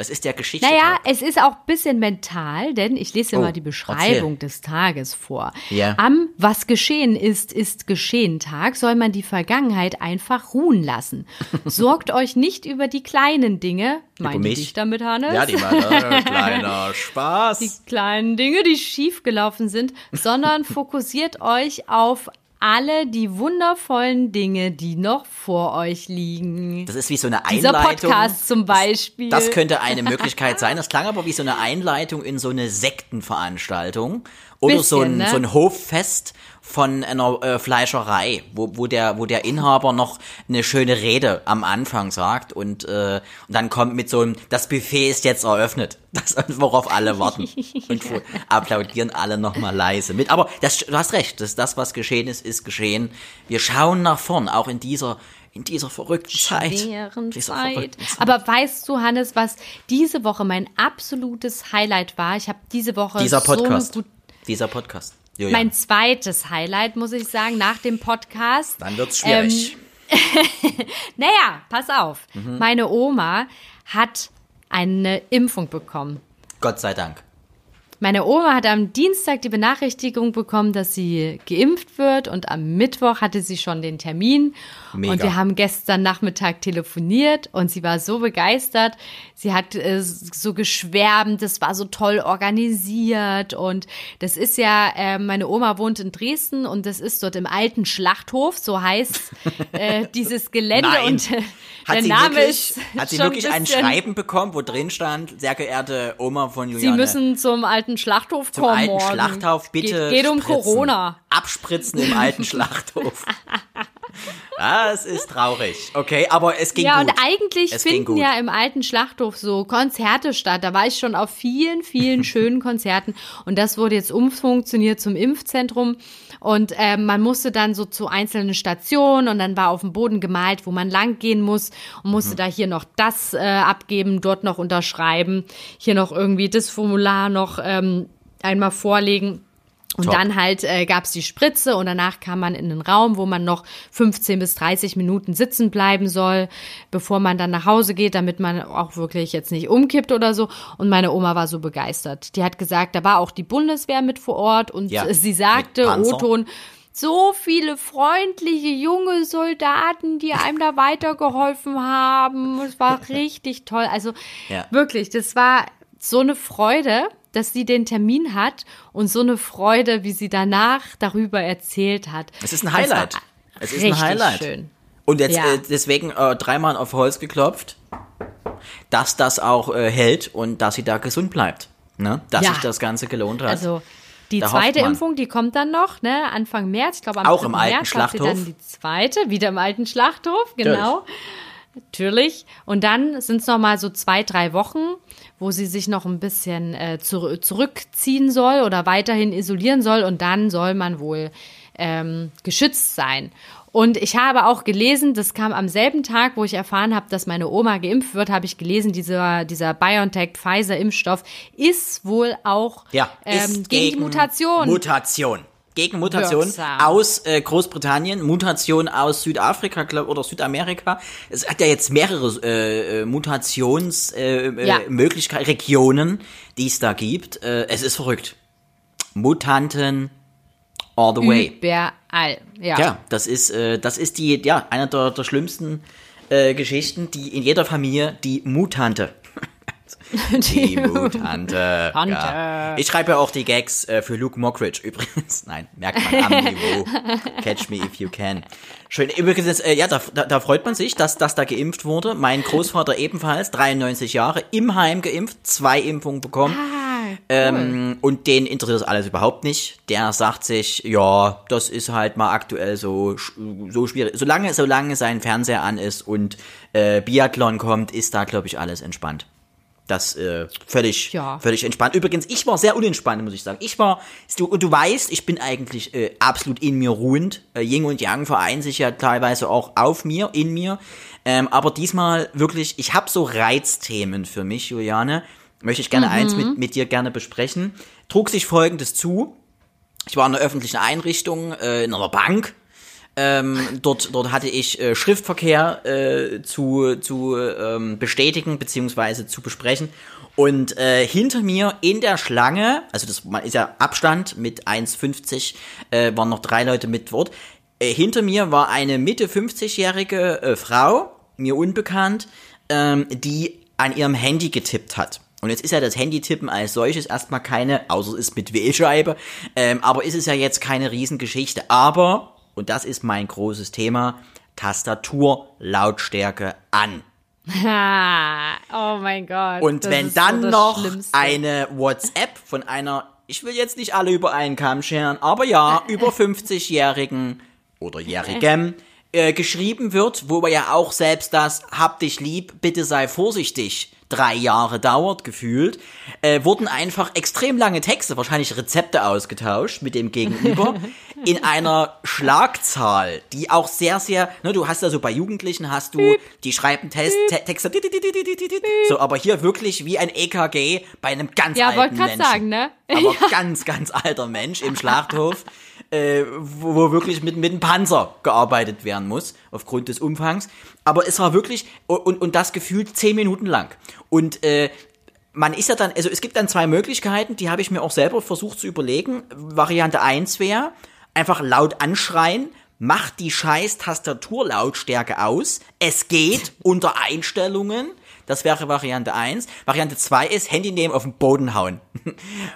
Speaker 2: Was ist der Geschichte?
Speaker 1: Naja, es ist auch ein bisschen mental, denn ich lese
Speaker 2: Oh,
Speaker 1: mal die Beschreibung des Tages vor.
Speaker 2: Ja.
Speaker 1: Am Was geschehen ist, ist geschehen Tag soll man die Vergangenheit einfach ruhen lassen. Sorgt euch nicht über die kleinen Dinge, meine dich damit, Hannes?
Speaker 2: Ja, die war äh, kleiner Spaß.
Speaker 1: die kleinen Dinge, die schiefgelaufen sind, sondern fokussiert euch auf alle die wundervollen Dinge, die noch vor euch liegen.
Speaker 2: Das ist wie so eine
Speaker 1: Dieser
Speaker 2: Einleitung.
Speaker 1: Podcast zum Beispiel.
Speaker 2: Das könnte eine Möglichkeit sein. Das klang aber wie so eine Einleitung in so eine Sektenveranstaltung. Oder so,
Speaker 1: Bisschen,
Speaker 2: ein,
Speaker 1: ne?
Speaker 2: so ein Hoffest von einer äh, Fleischerei, wo, wo, der, wo der Inhaber noch eine schöne Rede am Anfang sagt und, äh, und dann kommt mit so einem, das Buffet ist jetzt eröffnet. Das, worauf alle warten. Und applaudieren alle nochmal leise mit. Aber das, du hast recht, das, das, was geschehen ist, ist geschehen. Wir schauen nach vorn, auch in dieser, in dieser verrückten Zeit.
Speaker 1: schweren
Speaker 2: Dieser
Speaker 1: Zeit.
Speaker 2: verrückten Zeit.
Speaker 1: Aber weißt du, Hannes, was diese Woche mein absolutes Highlight war? Ich habe diese Woche
Speaker 2: Dieser Podcast.
Speaker 1: so.
Speaker 2: Dieser Podcast. Julian.
Speaker 1: Mein zweites Highlight, muss ich sagen, nach dem Podcast.
Speaker 2: Dann wird's schwierig.
Speaker 1: Naja, pass auf.
Speaker 2: Mhm.
Speaker 1: Meine Oma hat eine Impfung bekommen.
Speaker 2: Gott sei Dank.
Speaker 1: Meine Oma hat am Dienstag die Benachrichtigung bekommen, dass sie geimpft wird und am Mittwoch hatte sie schon den Termin.
Speaker 2: Mega.
Speaker 1: Und wir haben gestern Nachmittag telefoniert und sie war so begeistert. Sie hat äh, so geschwärmt, das war so toll organisiert und das ist ja, äh, meine Oma wohnt in Dresden und das ist dort im alten Schlachthof, so heißt äh, dieses Gelände
Speaker 2: Nein.
Speaker 1: und äh,
Speaker 2: Hat
Speaker 1: der
Speaker 2: sie
Speaker 1: Name
Speaker 2: wirklich,
Speaker 1: ist
Speaker 2: hat sie wirklich ein Schreiben bekommen, wo drin stand, sehr geehrte Oma von
Speaker 1: Sie
Speaker 2: Juliane.
Speaker 1: müssen zum alten Schlachthof
Speaker 2: zum
Speaker 1: kommen.
Speaker 2: alten. Schlachthof bitte
Speaker 1: Geht, geht um. Corona.
Speaker 2: Abspritzen im alten Schlachthof. Das ist traurig. Okay, aber es ging
Speaker 1: Ja,
Speaker 2: gut.
Speaker 1: und eigentlich
Speaker 2: Es
Speaker 1: finden ja im alten Schlachthof so Konzerte statt. Da war ich schon auf vielen, vielen schönen Konzerten. Und das wurde jetzt umfunktioniert zum Impfzentrum. Und äh, man musste dann so zu einzelnen Stationen und dann war auf dem Boden gemalt, wo man lang gehen muss und
Speaker 2: Mhm.
Speaker 1: musste da hier noch das äh, abgeben, dort noch unterschreiben, hier noch irgendwie das Formular noch ähm, einmal vorlegen. Und
Speaker 2: Top.
Speaker 1: dann halt äh, gab es die Spritze und danach kam man in den Raum, wo man noch 15 bis 30 Minuten sitzen bleiben soll, bevor man dann nach Hause geht, damit man auch wirklich jetzt nicht umkippt oder so. Und meine Oma war so begeistert. Die hat gesagt, da war auch die Bundeswehr mit vor Ort und
Speaker 2: Ja,
Speaker 1: sie sagte. O-Ton, so viele freundliche junge Soldaten, die einem da weitergeholfen haben. Es war richtig toll. Also
Speaker 2: Ja.
Speaker 1: wirklich, das war so eine Freude, dass sie den Termin hat und so eine Freude, wie sie danach darüber erzählt hat.
Speaker 2: Es ist ein Highlight. Es ist ein Highlight.
Speaker 1: Schön.
Speaker 2: Und jetzt
Speaker 1: Ja.
Speaker 2: äh, deswegen äh, dreimal auf Holz geklopft, dass das auch äh, hält und dass sie da gesund bleibt. Ne? Dass
Speaker 1: Ja.
Speaker 2: sich das Ganze gelohnt hat.
Speaker 1: Also die
Speaker 2: Da
Speaker 1: zweite. Impfung, die kommt dann noch, ne, Anfang März, ich glaube am
Speaker 2: Auch im
Speaker 1: 3.
Speaker 2: alten
Speaker 1: März
Speaker 2: Schlachthof?
Speaker 1: dann die zweite, wieder im alten Schlachthof, genau. Natürlich. Und dann sind es noch mal so zwei, drei Wochen, wo sie sich noch ein bisschen äh, zur zurückziehen soll oder weiterhin isolieren soll. Und dann soll man wohl ähm, geschützt sein. Und ich habe auch gelesen, das kam am selben Tag, wo ich erfahren habe, dass meine Oma geimpft wird, habe ich gelesen, dieser, dieser BioNTech-Pfizer-Impfstoff ist wohl auch
Speaker 2: ja,
Speaker 1: ähm, gegen, die Mutation.
Speaker 2: Mutation. Gegen Mutation
Speaker 1: Wirksam.
Speaker 2: aus äh, Großbritannien, Mutation aus Südafrika glaub, oder Südamerika. Es hat ja jetzt mehrere äh, äh, Mutationsmöglichkeiten, äh,
Speaker 1: Ja.
Speaker 2: äh, Möglichkeiten, Regionen, die es da gibt. Äh, es ist verrückt. Mutanten all the way.
Speaker 1: Überall. Ja.
Speaker 2: Ja, das ist, äh, das ist die, ja, eine der, der schlimmsten äh, Geschichten, die in jeder Familie die Mutante. Die Mutante.
Speaker 1: Tante.
Speaker 2: Ja. Ich schreibe ja auch die Gags äh, für Luke Mockridge übrigens. Nein, merkt man am Niveau. Catch me if you can. Schön. Übrigens, äh, ja, da, da, da freut man sich, dass, dass da geimpft wurde. Mein Großvater ebenfalls, 93 Jahre, im Heim geimpft, zwei Impfungen bekommen.
Speaker 1: Ah, cool.
Speaker 2: Ähm, und den interessiert das alles überhaupt nicht. Der sagt sich, ja, das ist halt mal aktuell so, so schwierig. Solange, solange sein Fernseher an ist und äh, Biathlon kommt, ist da, glaube ich, alles entspannt. Das äh, völlig,
Speaker 1: Ja.
Speaker 2: völlig entspannt. Übrigens, ich war sehr unentspannt, muss ich sagen. Ich war, du, und du weißt, ich bin eigentlich äh, absolut in mir ruhend. Äh, Yin und Yang vereinen sich ja teilweise auch auf mir, in mir. Ähm, aber diesmal wirklich, ich habe so Reizthemen für mich, Juliane. Möchte ich gerne eins mit, mit dir gerne besprechen. Trug sich folgendes zu. Ich war in einer öffentlichen Einrichtung, äh, in einer Bank. Ähm, dort, dort hatte ich äh, Schriftverkehr äh, zu, zu ähm, bestätigen beziehungsweise zu besprechen. Und äh, hinter mir in der Schlange, also das ist ja Abstand mit 1,50, äh, waren noch drei Leute mit Wort. Äh, hinter mir war eine Mitte 50-jährige äh, Frau, mir unbekannt, ähm, die an ihrem Handy getippt hat. Und jetzt ist ja das Handytippen als solches erstmal keine, außer es ist mit Wählscheibe, ähm, aber ist es ja jetzt keine Riesengeschichte. Aber, und das ist mein großes Thema, Tastaturlautstärke an.
Speaker 1: Ha, oh mein Gott.
Speaker 2: Und wenn
Speaker 1: so
Speaker 2: dann
Speaker 1: das
Speaker 2: noch
Speaker 1: Schlimmste.
Speaker 2: eine WhatsApp von einer, ich will jetzt nicht alle über einen Kamm scheren, aber ja, über 50-Jährigen oder Jährigem äh, geschrieben wird, wo ja auch selbst das Hab dich lieb, bitte sei vorsichtig drei Jahre dauert, gefühlt, äh, wurden einfach extrem lange Texte, wahrscheinlich Rezepte ausgetauscht mit dem Gegenüber, in einer Schlagzahl, die auch sehr, sehr, ne, du hast ja so bei Jugendlichen hast du, die schreiben Test, te Texte, so, aber hier wirklich wie ein EKG bei einem ganz
Speaker 1: Ja, wollte
Speaker 2: alten
Speaker 1: gerade
Speaker 2: Menschen.
Speaker 1: sagen, ne?
Speaker 2: Aber ganz, ganz alter Mensch im Schlachthof, äh, wo, wo wirklich mit, mit einem Panzer gearbeitet werden muss, aufgrund des Umfangs. Aber es war wirklich, und, und das gefühlt zehn Minuten lang. Und äh, man ist ja dann, also es gibt dann zwei Möglichkeiten, die habe ich mir auch selber versucht zu überlegen. Variante 1 wäre, einfach laut anschreien, macht die scheiß Tastaturlautstärke aus. Es geht unter Einstellungen. Das wäre Variante 1. Variante 2 ist Handy nehmen, auf den Boden hauen.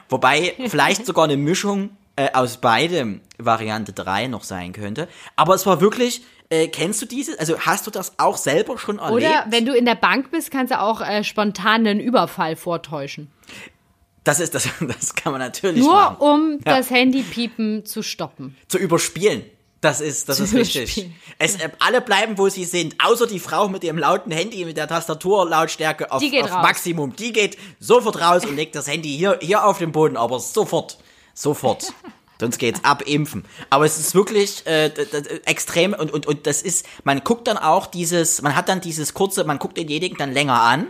Speaker 2: Wobei vielleicht sogar eine Mischung äh, aus beidem Variante 3 noch sein könnte. Aber es war wirklich, äh, kennst du dieses? Also hast du das auch selber schon erlebt?
Speaker 1: Oder wenn du in der Bank bist, kannst du auch äh, spontan einen Überfall vortäuschen.
Speaker 2: das ist das, das kann man natürlich
Speaker 1: Nur
Speaker 2: machen.
Speaker 1: um
Speaker 2: Ja.
Speaker 1: das Handypiepen zu stoppen.
Speaker 2: zu überspielen. Das ist, das
Speaker 1: Zu
Speaker 2: ist richtig. Es, äh, alle bleiben, wo sie sind, außer die Frau mit dem lauten Handy, mit der Tastaturlautstärke auf,
Speaker 1: Die geht
Speaker 2: auf
Speaker 1: raus.
Speaker 2: Maximum. Die geht sofort raus und legt das Handy hier, hier auf den Boden, aber sofort. Sofort. Sonst geht's ab, impfen. Aber es ist wirklich äh, extrem und, und, und das ist, man guckt dann auch dieses, man hat dann dieses kurze, man guckt denjenigen dann länger an,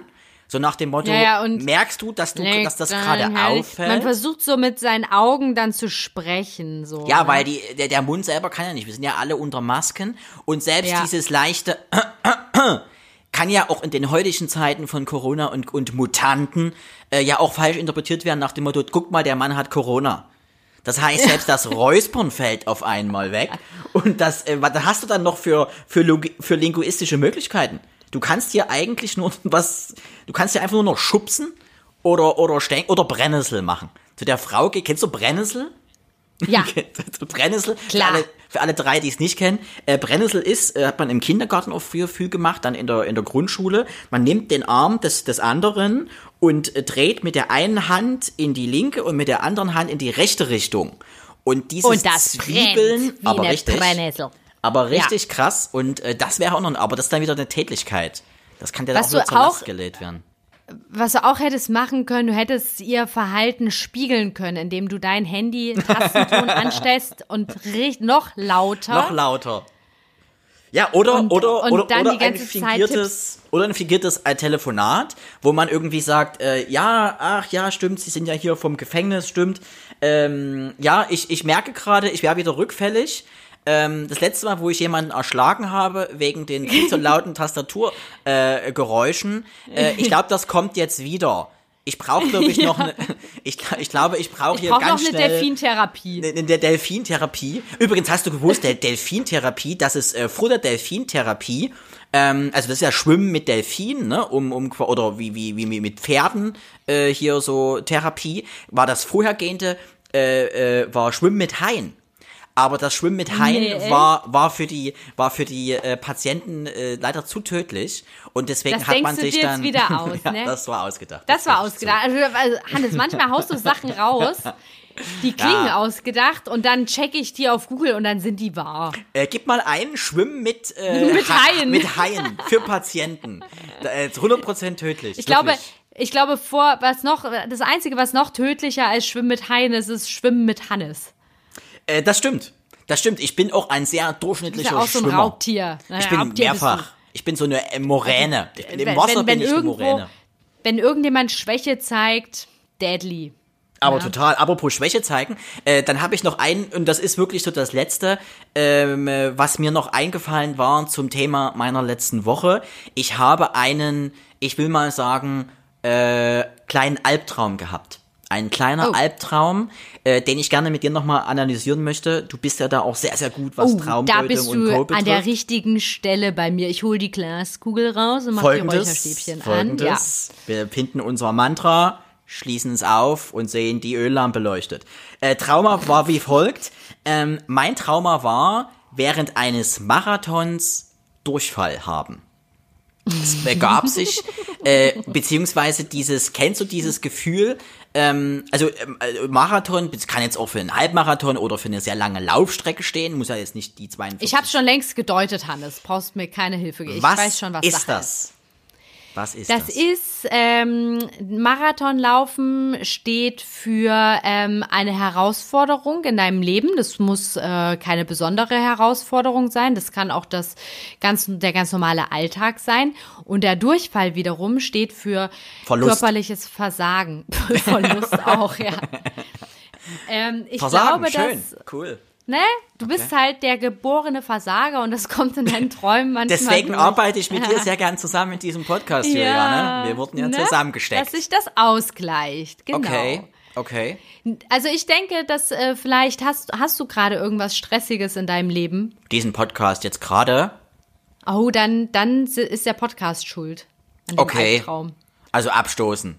Speaker 2: so nach dem Motto,
Speaker 1: Ja, ja, und-
Speaker 2: merkst du, dass du, dass das gerade auffällt?
Speaker 1: Man versucht so mit seinen Augen dann zu sprechen, so.
Speaker 2: Ja,
Speaker 1: ne?
Speaker 2: weil die, der, der Mund selber kann ja nicht. Wir sind ja alle unter Masken. Und selbst
Speaker 1: Ja.
Speaker 2: dieses leichte kann ja auch in den heutigen Zeiten von Corona und, und Mutanten äh, ja auch falsch interpretiert werden nach dem Motto, guck mal, der Mann hat Corona. Das heißt, selbst das Räuspern fällt auf einmal weg. Und das, äh, was hast du dann noch für, für, für linguistische Möglichkeiten? Du kannst hier eigentlich nur was, du kannst hier einfach nur noch schubsen oder, oder stecken oder Brennnessel machen. Zu der Frau, kennst du Brennnessel?
Speaker 1: Ja.
Speaker 2: Brennnessel,
Speaker 1: Klar.
Speaker 2: Für, alle, für alle drei, die es nicht kennen. Äh, Brennnessel ist, äh, hat man im Kindergarten auch früher viel gemacht, dann in der, in der Grundschule. Man nimmt den Arm des, des anderen und äh, dreht mit der einen Hand in die linke und mit der anderen Hand in die rechte Richtung. Und dieses
Speaker 1: Und das
Speaker 2: Zwiebeln, aber richtig,
Speaker 1: Brennnessel.
Speaker 2: aber richtig krass. Und äh, das wäre auch noch, aber das ist dann wieder eine Tätlichkeit. Das kann dir dann auch
Speaker 1: du
Speaker 2: zur Last
Speaker 1: auch-
Speaker 2: gelegt werden.
Speaker 1: Was du auch hättest machen können, du hättest ihr Verhalten spiegeln können, indem du dein Handy Tastenton anstellst und noch lauter.
Speaker 2: Noch lauter. Ja, oder,
Speaker 1: Und-
Speaker 2: oder,
Speaker 1: und
Speaker 2: oder,
Speaker 1: dann
Speaker 2: oder ein fingiertes, oder ein fingiertes Telefonat, wo man irgendwie sagt, äh, ja, ach ja, stimmt, Sie sind ja hier vom Gefängnis, stimmt. Ähm, ja, ich, ich merke gerade, ich wäre wieder rückfällig. Ähm, das letzte Mal, wo ich jemanden erschlagen habe, wegen den viel zu lauten Tastaturgeräuschen, äh, äh, ich glaube, das kommt jetzt wieder. Ich brauche, glaube ich, noch eine, ich, ich glaube, ich brauche
Speaker 1: ich
Speaker 2: hier
Speaker 1: brauche noch
Speaker 2: ganz
Speaker 1: eine
Speaker 2: schnell
Speaker 1: Delfintherapie.
Speaker 2: in der Delfintherapie. Übrigens hast du gewusst, der Delfintherapie, das ist äh, vor der Delfintherapie, ähm, also das ist ja Schwimmen mit Delfinen, ne, um, um oder wie, wie, wie mit Pferden äh, hier so Therapie, war das vorhergehende, äh, äh, war Schwimmen mit Haien. Aber das Schwimmen mit Haien
Speaker 1: Nee,
Speaker 2: war, war für die, war für die äh, Patienten äh, leider zu tödlich. Und deswegen
Speaker 1: Das
Speaker 2: hat man sich dann.
Speaker 1: wieder aus,
Speaker 2: ja,
Speaker 1: ne?
Speaker 2: Das war ausgedacht.
Speaker 1: Das war
Speaker 2: ich zu.
Speaker 1: ausgedacht. Also, also, Hannes, manchmal haust du Sachen raus, die klingen
Speaker 2: Ja.
Speaker 1: ausgedacht und dann checke ich die auf Google und dann sind die wahr.
Speaker 2: Äh, gib mal ein, Schwimmen mit, äh,
Speaker 1: Mit
Speaker 2: Ha-
Speaker 1: Haien.
Speaker 2: Mit Haien für Patienten. Da, äh, 100% tödlich.
Speaker 1: Ich glaube,
Speaker 2: wirklich.
Speaker 1: ich glaube, vor was noch, das Einzige, was noch tödlicher als Schwimmen mit Haien ist, ist Schwimmen mit Hannes.
Speaker 2: Äh, das stimmt. Das stimmt. Ich bin auch ein sehr
Speaker 1: Das ist
Speaker 2: durchschnittlicher
Speaker 1: ja auch so ein
Speaker 2: Schwimmer.
Speaker 1: Raubtier. Naja,
Speaker 2: Ich bin
Speaker 1: Raubtier
Speaker 2: mehrfach. Ich bin so eine äh, Moräne. Ich bin
Speaker 1: du.
Speaker 2: Im
Speaker 1: Wenn,
Speaker 2: Wasser
Speaker 1: wenn,
Speaker 2: bin
Speaker 1: wenn
Speaker 2: ich eine
Speaker 1: irgendwo,
Speaker 2: Moräne.
Speaker 1: wenn irgendjemand Schwäche zeigt, deadly.
Speaker 2: Aber
Speaker 1: Ja.
Speaker 2: total, apropos Schwäche zeigen, äh, dann habe ich noch einen, und das ist wirklich so das Letzte, ähm, äh, was mir noch eingefallen war zum Thema meiner letzten Woche. Ich habe einen, ich will mal sagen, äh, kleinen Albtraum gehabt. Ein kleiner
Speaker 1: Oh.
Speaker 2: Albtraum, äh, den ich gerne mit dir nochmal analysieren möchte. Du bist ja da auch sehr, sehr gut, was
Speaker 1: Oh,
Speaker 2: Traumdeutung
Speaker 1: da bist
Speaker 2: und
Speaker 1: du an
Speaker 2: betrifft.
Speaker 1: der richtigen Stelle bei mir. Ich hole die Glaskugel raus und mache die Räucherstäbchen an. Ja.
Speaker 2: Folgendes. Wir pinden unser Mantra, schließen es auf und sehen die Öllampe leuchtet. Äh, Trauma war wie folgt. Ähm, mein Trauma war, während eines Marathons Durchfall haben. Es begab sich, äh, beziehungsweise dieses, kennst du dieses Gefühl, ähm, also ähm, äh, Marathon, kann jetzt auch für einen Halbmarathon oder für eine sehr lange Laufstrecke stehen, muss ja jetzt nicht die 42
Speaker 1: Ich habe schon längst gedeutet, Hannes. Brauchst mir keine Hilfe geben. Ich
Speaker 2: was
Speaker 1: weiß schon, was
Speaker 2: ist
Speaker 1: Sache
Speaker 2: das? Was ist
Speaker 1: Das
Speaker 2: das?
Speaker 1: ist, ähm, Marathonlaufen steht für ähm, eine Herausforderung in deinem Leben. Das muss äh, keine besondere Herausforderung sein. Das kann auch das ganz, der ganz normale Alltag sein. Und der Durchfall wiederum steht für
Speaker 2: Verlust.
Speaker 1: körperliches Versagen. Verlust auch, ja. Ähm, ich
Speaker 2: Versagen,
Speaker 1: glaube,
Speaker 2: schön,
Speaker 1: dass,
Speaker 2: cool.
Speaker 1: Ne, du bist halt der geborene Versager und das kommt in deinen Träumen manchmal
Speaker 2: Deswegen
Speaker 1: durch.
Speaker 2: arbeite ich mit dir sehr gern zusammen in diesem Podcast, Juliane. Wir wurden ja
Speaker 1: ne?
Speaker 2: zusammengesteckt.
Speaker 1: Dass sich das ausgleicht, genau.
Speaker 2: Okay, okay.
Speaker 1: Also ich denke, dass äh, vielleicht hast, hast du gerade irgendwas Stressiges in deinem Leben.
Speaker 2: Diesen Podcast jetzt gerade.
Speaker 1: Oh, dann, dann ist der Podcast schuld.
Speaker 2: Okay.
Speaker 1: Albtraum.
Speaker 2: Also abstoßen.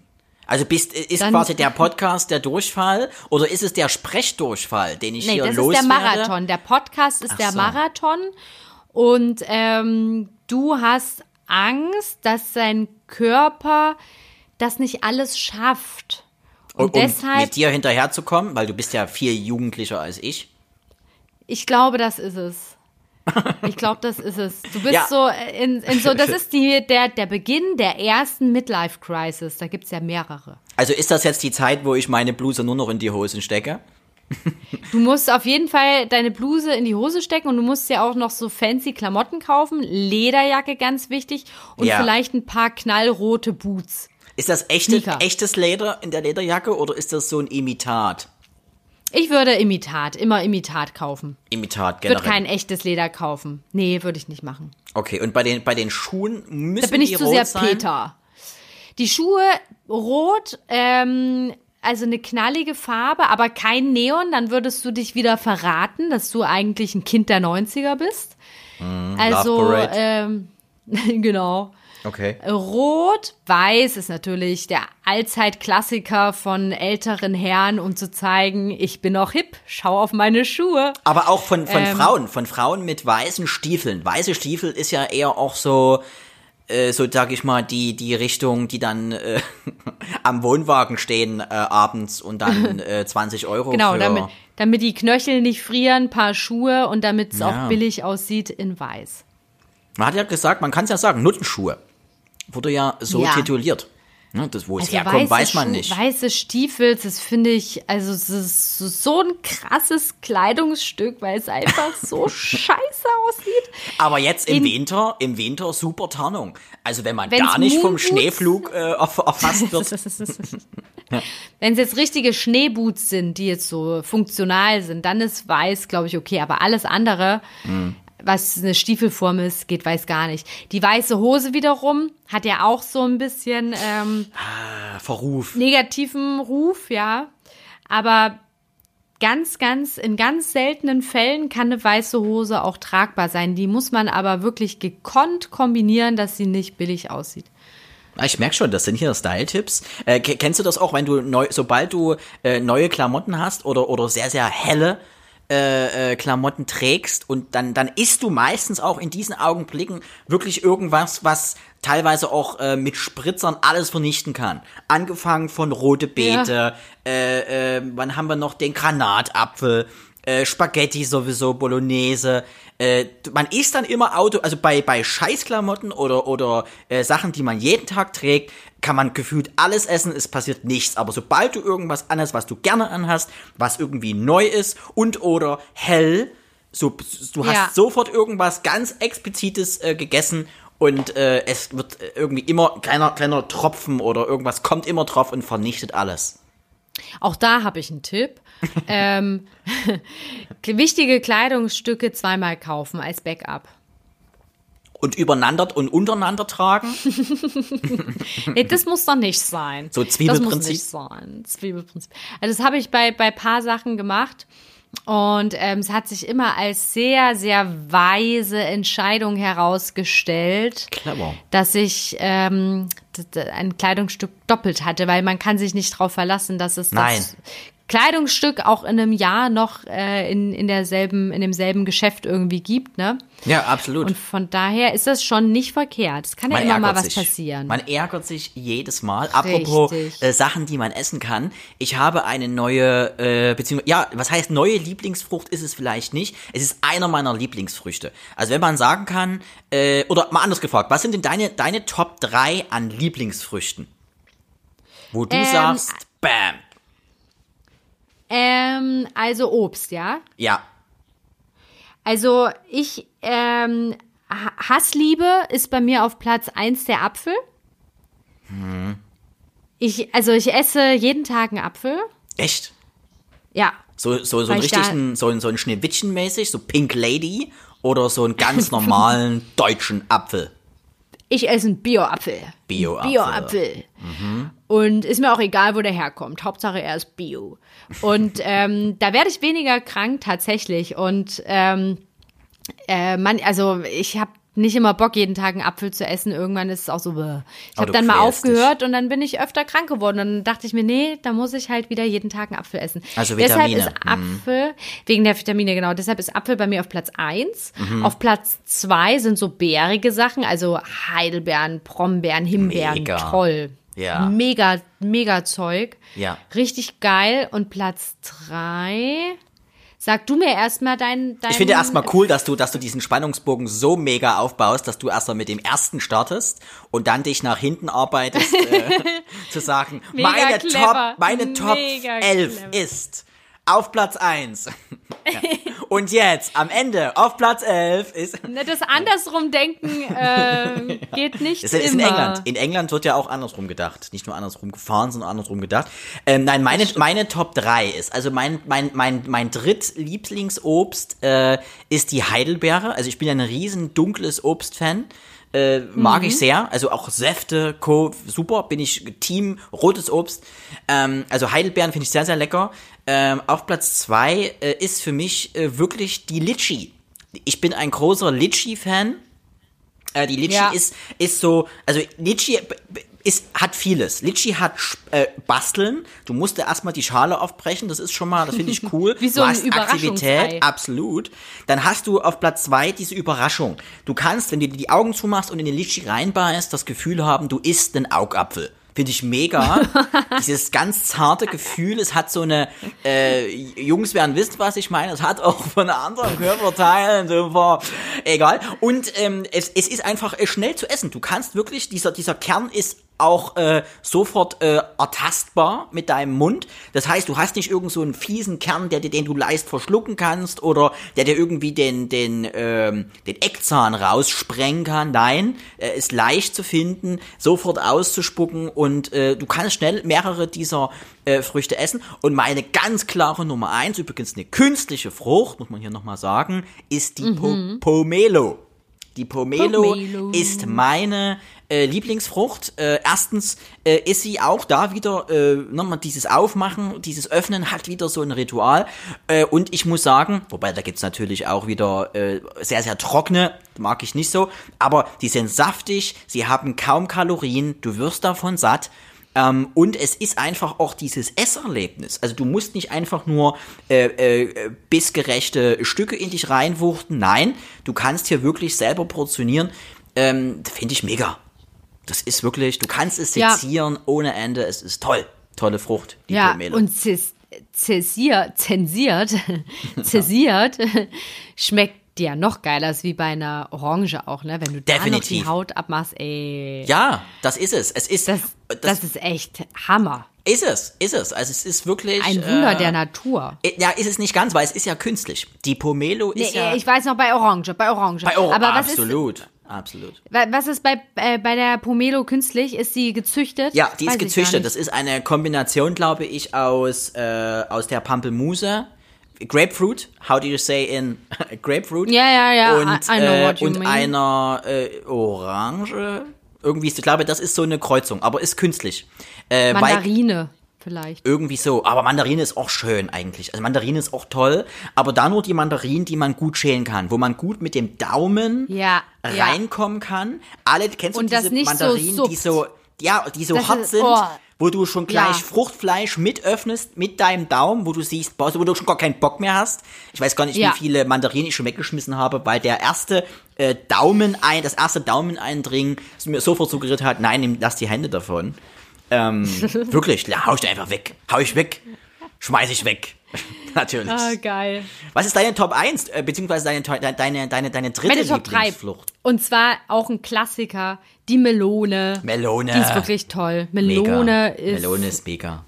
Speaker 2: Also bist, ist
Speaker 1: Dann-
Speaker 2: quasi der Podcast der Durchfall oder ist es der Sprechdurchfall, den ich
Speaker 1: Nee,
Speaker 2: hier
Speaker 1: das ist
Speaker 2: loswerde?
Speaker 1: der Marathon. Der Podcast ist
Speaker 2: Ach
Speaker 1: der
Speaker 2: so.
Speaker 1: Marathon. Und ähm, du hast Angst, dass dein Körper das nicht alles schafft. Und,
Speaker 2: Und, um
Speaker 1: deshalb
Speaker 2: mit dir hinterherzukommen, weil du bist ja viel jugendlicher als ich.
Speaker 1: Ich glaube, das ist es. Ich glaube, das ist es. Du bist
Speaker 2: Ja.
Speaker 1: so in, in so, das ist die, der, der Beginn der ersten Midlife-Crisis. Da gibt's ja mehrere.
Speaker 2: Also ist das jetzt die Zeit, wo ich meine Bluse nur noch in die Hosen stecke?
Speaker 1: Du musst auf jeden Fall deine Bluse in die Hose stecken und du musst ja auch noch so fancy Klamotten kaufen. Lederjacke, ganz wichtig. Und
Speaker 2: Ja.
Speaker 1: vielleicht ein paar knallrote Boots.
Speaker 2: Ist das echte,
Speaker 1: Sneaker.
Speaker 2: echtes Leder in der Lederjacke oder ist das so ein Imitat?
Speaker 1: Ich würde Imitat, immer Imitat kaufen.
Speaker 2: Imitat
Speaker 1: Ich würde kein echtes Leder kaufen. Nee, würde ich nicht machen.
Speaker 2: Okay, und bei den, bei den Schuhen müssen
Speaker 1: Da bin ich
Speaker 2: die
Speaker 1: zu sehr
Speaker 2: sein?
Speaker 1: Peter. Die Schuhe rot, ähm, also eine knallige Farbe, aber kein Neon, dann würdest du dich wieder verraten, dass du eigentlich ein Kind der 90er bist. also,
Speaker 2: Love Parade.
Speaker 1: ähm, genau.
Speaker 2: Okay.
Speaker 1: Rot, weiß ist natürlich der Allzeitklassiker von älteren Herren, um zu zeigen, ich bin auch hip, schau auf meine Schuhe.
Speaker 2: Aber auch von, von
Speaker 1: Ähm.
Speaker 2: Frauen, von Frauen mit weißen Stiefeln. Weiße Stiefel ist ja eher auch so, äh, so sag ich mal, die, die Richtung, die dann äh, am Wohnwagen stehen äh, abends und dann äh, 20 Euro
Speaker 1: Genau, damit, damit die Knöchel nicht frieren, paar Schuhe und damit es
Speaker 2: Ja.
Speaker 1: auch billig aussieht in weiß.
Speaker 2: Man hat ja gesagt, man kann es ja sagen, Nuttenschuhe. Wurde ja so
Speaker 1: Ja.
Speaker 2: tituliert. Ne, das, wo es
Speaker 1: Also
Speaker 2: herkommt, weiß man nicht.
Speaker 1: Weiße Stiefel, das finde ich, also es ist so- ein krasses Kleidungsstück, weil es einfach so scheiße aussieht.
Speaker 2: Aber jetzt im
Speaker 1: In-
Speaker 2: Winter, im Winter super Tarnung. Also wenn man gar nicht vom Schneeflug äh, erf- erfasst wird.
Speaker 1: Wenn es jetzt richtige Schneeboots sind, die jetzt so funktional sind, dann ist weiß, glaube ich, okay. Aber alles andere,
Speaker 2: Mhm.
Speaker 1: Was eine Stiefelform ist, geht weiß gar nicht. Die weiße Hose wiederum hat ja auch so ein bisschen ähm,
Speaker 2: Verruf.
Speaker 1: negativen Ruf, ja. Aber ganz, ganz, in ganz seltenen Fällen kann eine weiße Hose auch tragbar sein. Die muss man aber wirklich gekonnt kombinieren, dass sie nicht billig aussieht.
Speaker 2: Ah, Ich merke schon, das sind hier Style-Tipps. Äh, ke- kennst du das auch, wenn du neu, sobald du äh, neue Klamotten hast oder, oder sehr, sehr helle äh, äh, Klamotten trägst und dann, dann isst du meistens auch in diesen Augenblicken wirklich irgendwas, was teilweise auch äh, mit Spritzern alles vernichten kann. Angefangen von rote Beete, äh, äh, wann haben wir noch den Granatapfel, äh, Spaghetti sowieso, Bolognese. Äh, man isst dann immer Auto, also bei, bei Scheißklamotten oder, oder äh, Sachen, die man jeden Tag trägt, kann man gefühlt alles essen, es passiert nichts. Aber sobald du irgendwas anhast, was du gerne anhast, was irgendwie neu ist und oder hell, so, du hast
Speaker 1: Ja.
Speaker 2: sofort irgendwas ganz Explizites äh, gegessen und äh, es wird irgendwie immer kleiner, kleiner Tropfen oder irgendwas kommt immer drauf und vernichtet alles.
Speaker 1: Auch da habe ich einen Tipp. ähm, wichtige Kleidungsstücke zweimal kaufen als Backup.
Speaker 2: Und übereinander und untereinander tragen.
Speaker 1: Nee, das muss doch nicht sein.
Speaker 2: So
Speaker 1: Das muss
Speaker 2: Zwiebelprinzip?
Speaker 1: nicht sein. Zwiebelprinzip. Also das habe ich bei bei paar Sachen gemacht und ähm, es hat sich immer als sehr sehr weise Entscheidung herausgestellt,
Speaker 2: Clever.
Speaker 1: dass ich ähm, ein Kleidungsstück doppelt hatte, weil man kann sich nicht darauf verlassen, dass es
Speaker 2: Nein.
Speaker 1: das Kleidungsstück auch in einem Jahr noch äh, in in derselben in demselben Geschäft irgendwie gibt, ne?
Speaker 2: Ja, absolut.
Speaker 1: Und von daher ist das schon nicht verkehrt. Es kann ja
Speaker 2: Man
Speaker 1: immer mal was
Speaker 2: sich.
Speaker 1: passieren.
Speaker 2: Man ärgert sich jedes Mal. Apropos äh, Sachen, die man essen kann. Ich habe eine neue, äh, beziehungsweise, ja, was heißt neue Lieblingsfrucht ist es vielleicht nicht. Es ist einer meiner Lieblingsfrüchte. Also wenn man sagen kann, äh, oder mal anders gefragt, was sind denn deine, deine Top 3 an Lieblingsfrüchten? Wo du
Speaker 1: Ähm,
Speaker 2: sagst, bam.
Speaker 1: Ähm, also Obst, ja.
Speaker 2: Ja,
Speaker 1: Also ich, ähm, Ha- Hassliebe ist bei mir auf Platz 1 der Apfel. Ich, also ich esse jeden Tag einen Apfel.
Speaker 2: echt?
Speaker 1: Ja.
Speaker 2: So, so, so
Speaker 1: Weil
Speaker 2: ein
Speaker 1: ich da-
Speaker 2: richtigen, so, so ein Schneewittchen-mäßig, so Pink Lady oder so einen ganz normalen deutschen Apfel.
Speaker 1: Ich esse einen Bio-Apfel.
Speaker 2: Bio-Apfel.
Speaker 1: Bio-Apfel. Und ist mir auch egal, wo der herkommt. Hauptsache er ist Bio. Und ähm, da werde ich weniger krank tatsächlich. Und ähm, äh, man, also ich habe nicht immer Bock, jeden Tag einen Apfel zu essen. Irgendwann ist es auch so. bäh. Ich habe dann mal aufgehört und dann bin ich öfter krank geworden. Und dann dachte ich mir, nee, da muss ich halt wieder jeden Tag einen Apfel essen.
Speaker 2: Also
Speaker 1: Deshalb
Speaker 2: Vitamine.
Speaker 1: ist Apfel, wegen der Vitamine, genau. Deshalb ist Apfel bei mir auf Platz 1.
Speaker 2: Mhm.
Speaker 1: Auf Platz 2 sind so bärige Sachen, also Heidelbeeren, Brombeeren, Himbeeren,
Speaker 2: Mega.
Speaker 1: toll.
Speaker 2: Ja.
Speaker 1: Mega, mega Zeug.
Speaker 2: Ja.
Speaker 1: Richtig geil. Und Platz 3 Sag du mir erstmal dein, dein.
Speaker 2: Ich finde erstmal cool, dass du, dass du diesen Spannungsbogen so mega aufbaust, dass du erstmal mit dem ersten startest und dann dich nach hinten arbeitest, äh, zu sagen,
Speaker 1: Mega
Speaker 2: meine
Speaker 1: clever.
Speaker 2: Top, meine Top
Speaker 1: Mega
Speaker 2: 11
Speaker 1: clever.
Speaker 2: ist auf Platz 1. ja. Und jetzt, am Ende, auf Platz 11 ist,
Speaker 1: Ne, Das andersrum denken äh, geht nicht
Speaker 2: Das ist
Speaker 1: immer.
Speaker 2: in England. In England wird ja auch andersrum gedacht. Nicht nur andersrum gefahren, sondern andersrum gedacht. Ähm, nein, meine, meine Top 3 ist, also mein, mein, mein, mein drittlieblingsobst äh, ist die Heidelbeere. Also ich bin ja ein riesen dunkles Obstfan. Äh, mag
Speaker 1: Mhm.
Speaker 2: ich sehr. Also auch Säfte, Co. Super. Bin ich Team rotes Obst. Ähm, also Heidelbeeren finde ich sehr, sehr lecker. Ähm, auf Platz 2 äh, ist für mich äh, wirklich die Litschi. Ich bin ein großer Litschi-Fan. Äh, die Litschi
Speaker 1: Ja.
Speaker 2: ist, ist so, also Litschi b- b- ist, hat vieles. Litschi hat äh, Basteln. Du musst ja erstmal die Schale aufbrechen. Das ist schon mal, das finde ich cool.
Speaker 1: Wie so
Speaker 2: du
Speaker 1: ein
Speaker 2: hast
Speaker 1: Überraschungsei.
Speaker 2: Aktivität, absolut. Dann hast du auf Platz zwei diese Überraschung. Du kannst, wenn du dir die Augen zumachst und in den Litschi reinbeißt, das Gefühl haben, du isst einen Augapfel. Finde ich mega. Dieses ganz zarte Gefühl, es hat so eine, äh, Jungs werden wissen, was ich meine, es hat auch von anderen Körperteilen so vor, egal. Und ähm, es, es ist einfach äh, schnell zu essen. Du kannst wirklich, dieser, dieser Kern ist auch äh, sofort äh, ertastbar mit deinem Mund. Das heißt, du hast nicht irgend so einen fiesen Kern, der dir, den du leicht verschlucken kannst oder der dir irgendwie den den ähm, den Eckzahn raussprengen kann. Nein, er ist leicht zu finden, sofort auszuspucken und äh, du kannst schnell mehrere dieser äh, Früchte essen. Und meine ganz klare Nummer eins, übrigens eine künstliche Frucht, muss man hier nochmal sagen, ist die po Pomelo. Die Pomelo,
Speaker 1: Pomelo.
Speaker 2: ist meine äh, Lieblingsfrucht. Äh, erstens äh, ist sie auch da wieder, äh, nochmal dieses Aufmachen, dieses Öffnen hat wieder so ein Ritual. Äh, und ich muss sagen, wobei da gibt's natürlich auch wieder äh, sehr, sehr trockene, mag ich nicht so, aber die sind saftig, sie haben kaum Kalorien, du wirst davon satt. Ähm, und es ist einfach auch dieses Esserlebnis. Also du musst nicht einfach nur äh, äh, bissgerechte Stücke in dich reinwuchten. Nein, du kannst hier wirklich selber portionieren. Ähm, Finde ich mega. Das ist wirklich, du kannst es
Speaker 1: Ja.
Speaker 2: sezieren ohne Ende. Es ist toll. Tolle Frucht, die
Speaker 1: Ja,
Speaker 2: Pomelo.
Speaker 1: und zes- zäsier, zensiert, zäsiert schmeckt ja noch geiler als wie bei einer Orange auch, ne? Wenn du da noch
Speaker 2: Definitiv.
Speaker 1: die Haut abmachst, ey.
Speaker 2: ja, das ist es. Es ist,
Speaker 1: Das,
Speaker 2: das,
Speaker 1: das ist echt Hammer.
Speaker 2: ist es, ist es. Also es ist wirklich.
Speaker 1: Ein Wunder
Speaker 2: äh,
Speaker 1: der Natur.
Speaker 2: Ja, ist es nicht ganz, weil es ist ja künstlich. Die Pomelo
Speaker 1: Nee,
Speaker 2: ist ja.
Speaker 1: ich weiß noch bei Orange, bei Orange.
Speaker 2: bei Euro,
Speaker 1: Aber was ist,
Speaker 2: absolut, absolut.
Speaker 1: wa- was ist bei, äh, bei der Pomelo künstlich? Ist sie gezüchtet?
Speaker 2: Ja, die ist
Speaker 1: Weiß gar
Speaker 2: gezüchtet. Das ist eine Kombination, glaube ich, aus, äh, aus der Pampelmuse. Grapefruit, how do you say in Grapefruit?
Speaker 1: Ja, ja, ja,
Speaker 2: Und,
Speaker 1: I- I know
Speaker 2: äh,
Speaker 1: what you
Speaker 2: und
Speaker 1: mean.
Speaker 2: einer äh, Orange. Irgendwie, ist, ich glaube, das ist so eine Kreuzung, aber ist künstlich. Äh,
Speaker 1: Mandarine vielleicht.
Speaker 2: irgendwie so. Aber Mandarine ist auch schön eigentlich. Also Mandarine ist auch toll, aber da nur die Mandarinen, die man gut schälen kann, wo man gut mit dem Daumen
Speaker 1: Ja, ja.
Speaker 2: reinkommen kann. Alle, kennst du
Speaker 1: Und
Speaker 2: diese
Speaker 1: nicht so
Speaker 2: Mandarinen, die so, ja, die so
Speaker 1: Das
Speaker 2: hart
Speaker 1: ist-
Speaker 2: sind,
Speaker 1: oh.
Speaker 2: Wo du schon gleich
Speaker 1: Ja.
Speaker 2: Fruchtfleisch mit öffnest mit deinem Daumen, wo du siehst, boah, wo du schon gar keinen Bock mehr hast. Ich weiß gar nicht,
Speaker 1: Ja.
Speaker 2: wie viele Mandarinen ich schon weggeschmissen habe, weil der erste äh, Daumen ein, das erste Daumeneindringen mir sofort suggeriert hat, nein, nimm, lass die Hände davon. Ähm, wirklich, hau ich einfach weg. Hau ich weg. Schmeiß ich weg. Natürlich.
Speaker 1: Ah, geil.
Speaker 2: Was ist deine Top 1, äh, beziehungsweise deine, deine, deine, deine, dritte
Speaker 1: Meine Top 3.
Speaker 2: Lieblingsflucht?
Speaker 1: Und zwar auch ein Klassiker, die Melone.
Speaker 2: Melone.
Speaker 1: Die ist wirklich toll. Melone,
Speaker 2: mega.
Speaker 1: ist,
Speaker 2: Melone ist mega.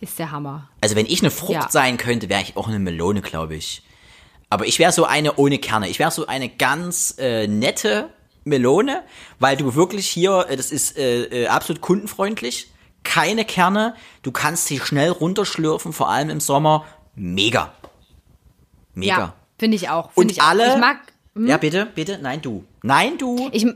Speaker 1: ist der Hammer.
Speaker 2: Also wenn ich eine Frucht
Speaker 1: Ja.
Speaker 2: sein könnte, wäre ich auch eine Melone, glaube ich. Aber ich wäre so eine ohne Kerne. Ich wäre so eine ganz äh, nette Melone, weil du wirklich hier, äh, das ist äh, äh, absolut kundenfreundlich, keine Kerne, du kannst sie schnell runterschlürfen, vor allem im Sommer. Mega. Mega.
Speaker 1: Ja, finde ich auch. Find
Speaker 2: Und
Speaker 1: ich auch.
Speaker 2: alle.
Speaker 1: Ich mag. hm?
Speaker 2: Ja, bitte, bitte, nein, du. Nein, du.
Speaker 1: Ich,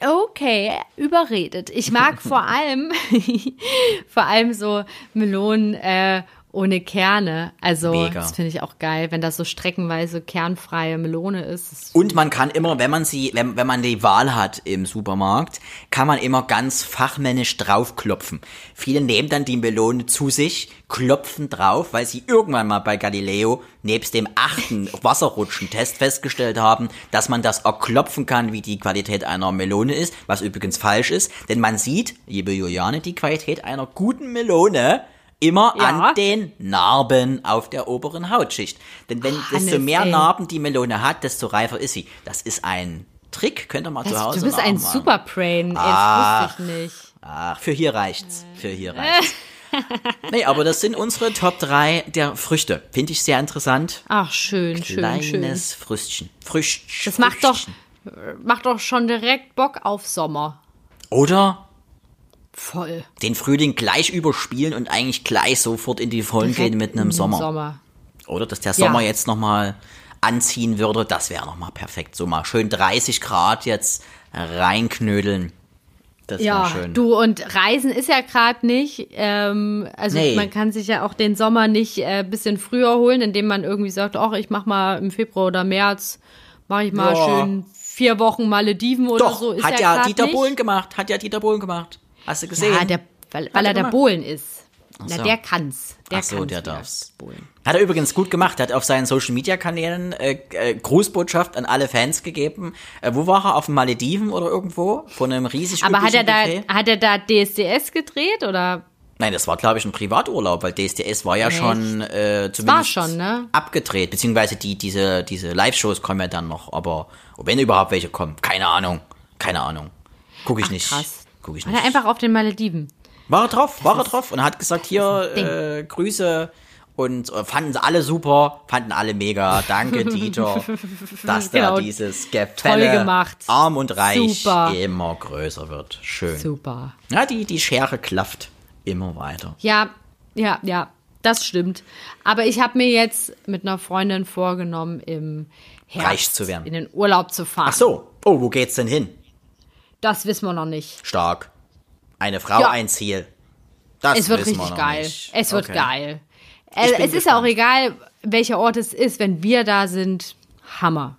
Speaker 1: okay, überredet. Ich mag vor allem, vor allem so Melonen äh, ohne Kerne. Also,
Speaker 2: Mega.
Speaker 1: das finde ich auch geil, wenn das so streckenweise kernfreie Melone ist. Das
Speaker 2: Und man kann immer, wenn man sie, wenn, wenn man die Wahl hat im Supermarkt, kann man immer ganz fachmännisch draufklopfen. Viele nehmen dann die Melone zu sich, klopfen drauf, weil sie irgendwann mal bei Galileo nebst dem achten Wasserrutschentest festgestellt haben, dass man das auch klopfen kann, wie die Qualität einer Melone ist, was übrigens falsch ist, denn man sieht, liebe Juliane, die Qualität einer guten Melone immer
Speaker 1: Ja.
Speaker 2: an den Narben auf der oberen Hautschicht. Denn wenn desto
Speaker 1: Hannes,
Speaker 2: mehr
Speaker 1: ey.
Speaker 2: Narben die Melone hat, desto reifer ist sie. Das ist ein Trick, könnt ihr mal zu
Speaker 1: Das,
Speaker 2: Hause
Speaker 1: du bist ein. Superbrain. Das wusste ich nicht.
Speaker 2: Ach, für hier reicht's. Für hier reicht's. nee, aber das sind unsere Top 3 der Früchte. Finde ich sehr interessant.
Speaker 1: Ach, schön, schön, schön.
Speaker 2: Kleines Früchtchen. Früchtchen.
Speaker 1: Das macht doch, macht doch schon direkt Bock auf Sommer.
Speaker 2: Oder
Speaker 1: Voll.
Speaker 2: den Frühling gleich überspielen und eigentlich gleich sofort in die Vollen
Speaker 1: Direkt
Speaker 2: gehen mit einem
Speaker 1: im
Speaker 2: Sommer.
Speaker 1: Sommer.
Speaker 2: Oder dass der Sommer
Speaker 1: Ja.
Speaker 2: jetzt nochmal anziehen würde, das wäre nochmal perfekt. So mal schön 30 Grad jetzt reinknödeln. Das wäre
Speaker 1: Ja,
Speaker 2: schön.
Speaker 1: du und Reisen ist ja gerade nicht. Ähm, also
Speaker 2: Nee.
Speaker 1: man kann sich ja auch den Sommer nicht äh, bisschen früher holen, indem man irgendwie sagt, ach, ich mach mal im Februar oder März, mache ich mal
Speaker 2: Ja.
Speaker 1: schön vier Wochen Malediven oder
Speaker 2: Doch,
Speaker 1: so. Ist
Speaker 2: hat
Speaker 1: ja,
Speaker 2: ja Dieter
Speaker 1: nicht.
Speaker 2: Bohlen gemacht. Hat ja Dieter Bohlen gemacht. Hast du gesehen?
Speaker 1: Ja, der, weil, weil
Speaker 2: er
Speaker 1: er der. Bohlen ist. Na,
Speaker 2: so.
Speaker 1: der kann's. Der
Speaker 2: Ach so,
Speaker 1: kann's
Speaker 2: der darf's.
Speaker 1: Bohlen.
Speaker 2: Hat er übrigens gut gemacht. Er hat auf seinen Social Media Kanälen äh, äh, Grußbotschaft an alle Fans gegeben. Äh, wo war er? Auf den Malediven oder irgendwo? Von einem riesig
Speaker 1: Aber hat er da,
Speaker 2: Buffet?
Speaker 1: hat er da DSDS gedreht oder?
Speaker 2: Nein, das war, glaube ich, ein Privaturlaub, weil DSDS war ja
Speaker 1: Echt?
Speaker 2: schon äh, zumindest
Speaker 1: war schon, ne?
Speaker 2: abgedreht. Beziehungsweise die, diese, diese Live-Shows kommen ja dann noch. Aber wenn überhaupt welche kommen, keine Ahnung. Keine Ahnung. Guck ich nicht.
Speaker 1: Krass.
Speaker 2: Guck ich nicht.
Speaker 1: er einfach auf den Malediven?
Speaker 2: War er drauf, war er drauf und hat gesagt, hier, äh, Grüße und äh, fanden sie alle super, fanden alle mega, danke Dieter, dass da
Speaker 1: Genau.
Speaker 2: dieses Gefälle arm und reich
Speaker 1: Super.
Speaker 2: immer größer wird. Schön.
Speaker 1: Super.
Speaker 2: Ja, die, die Schere klafft immer weiter.
Speaker 1: Ja, ja, ja, das stimmt. Aber ich habe mir jetzt mit einer Freundin vorgenommen, im Herbst
Speaker 2: Reich zu werden.
Speaker 1: in den Urlaub zu fahren.
Speaker 2: Ach so, oh, wo geht's denn hin?
Speaker 1: Das wissen wir noch nicht.
Speaker 2: Stark. Eine Frau,
Speaker 1: Ja.
Speaker 2: ein Ziel. Das
Speaker 1: Es wird
Speaker 2: wissen wir
Speaker 1: richtig
Speaker 2: noch
Speaker 1: geil.
Speaker 2: Nicht.
Speaker 1: Es wird
Speaker 2: Okay.
Speaker 1: geil.
Speaker 2: Ich
Speaker 1: Äh,
Speaker 2: bin
Speaker 1: es ist ja auch
Speaker 2: gespannt.
Speaker 1: egal, welcher Ort es ist, wenn wir da sind. Hammer.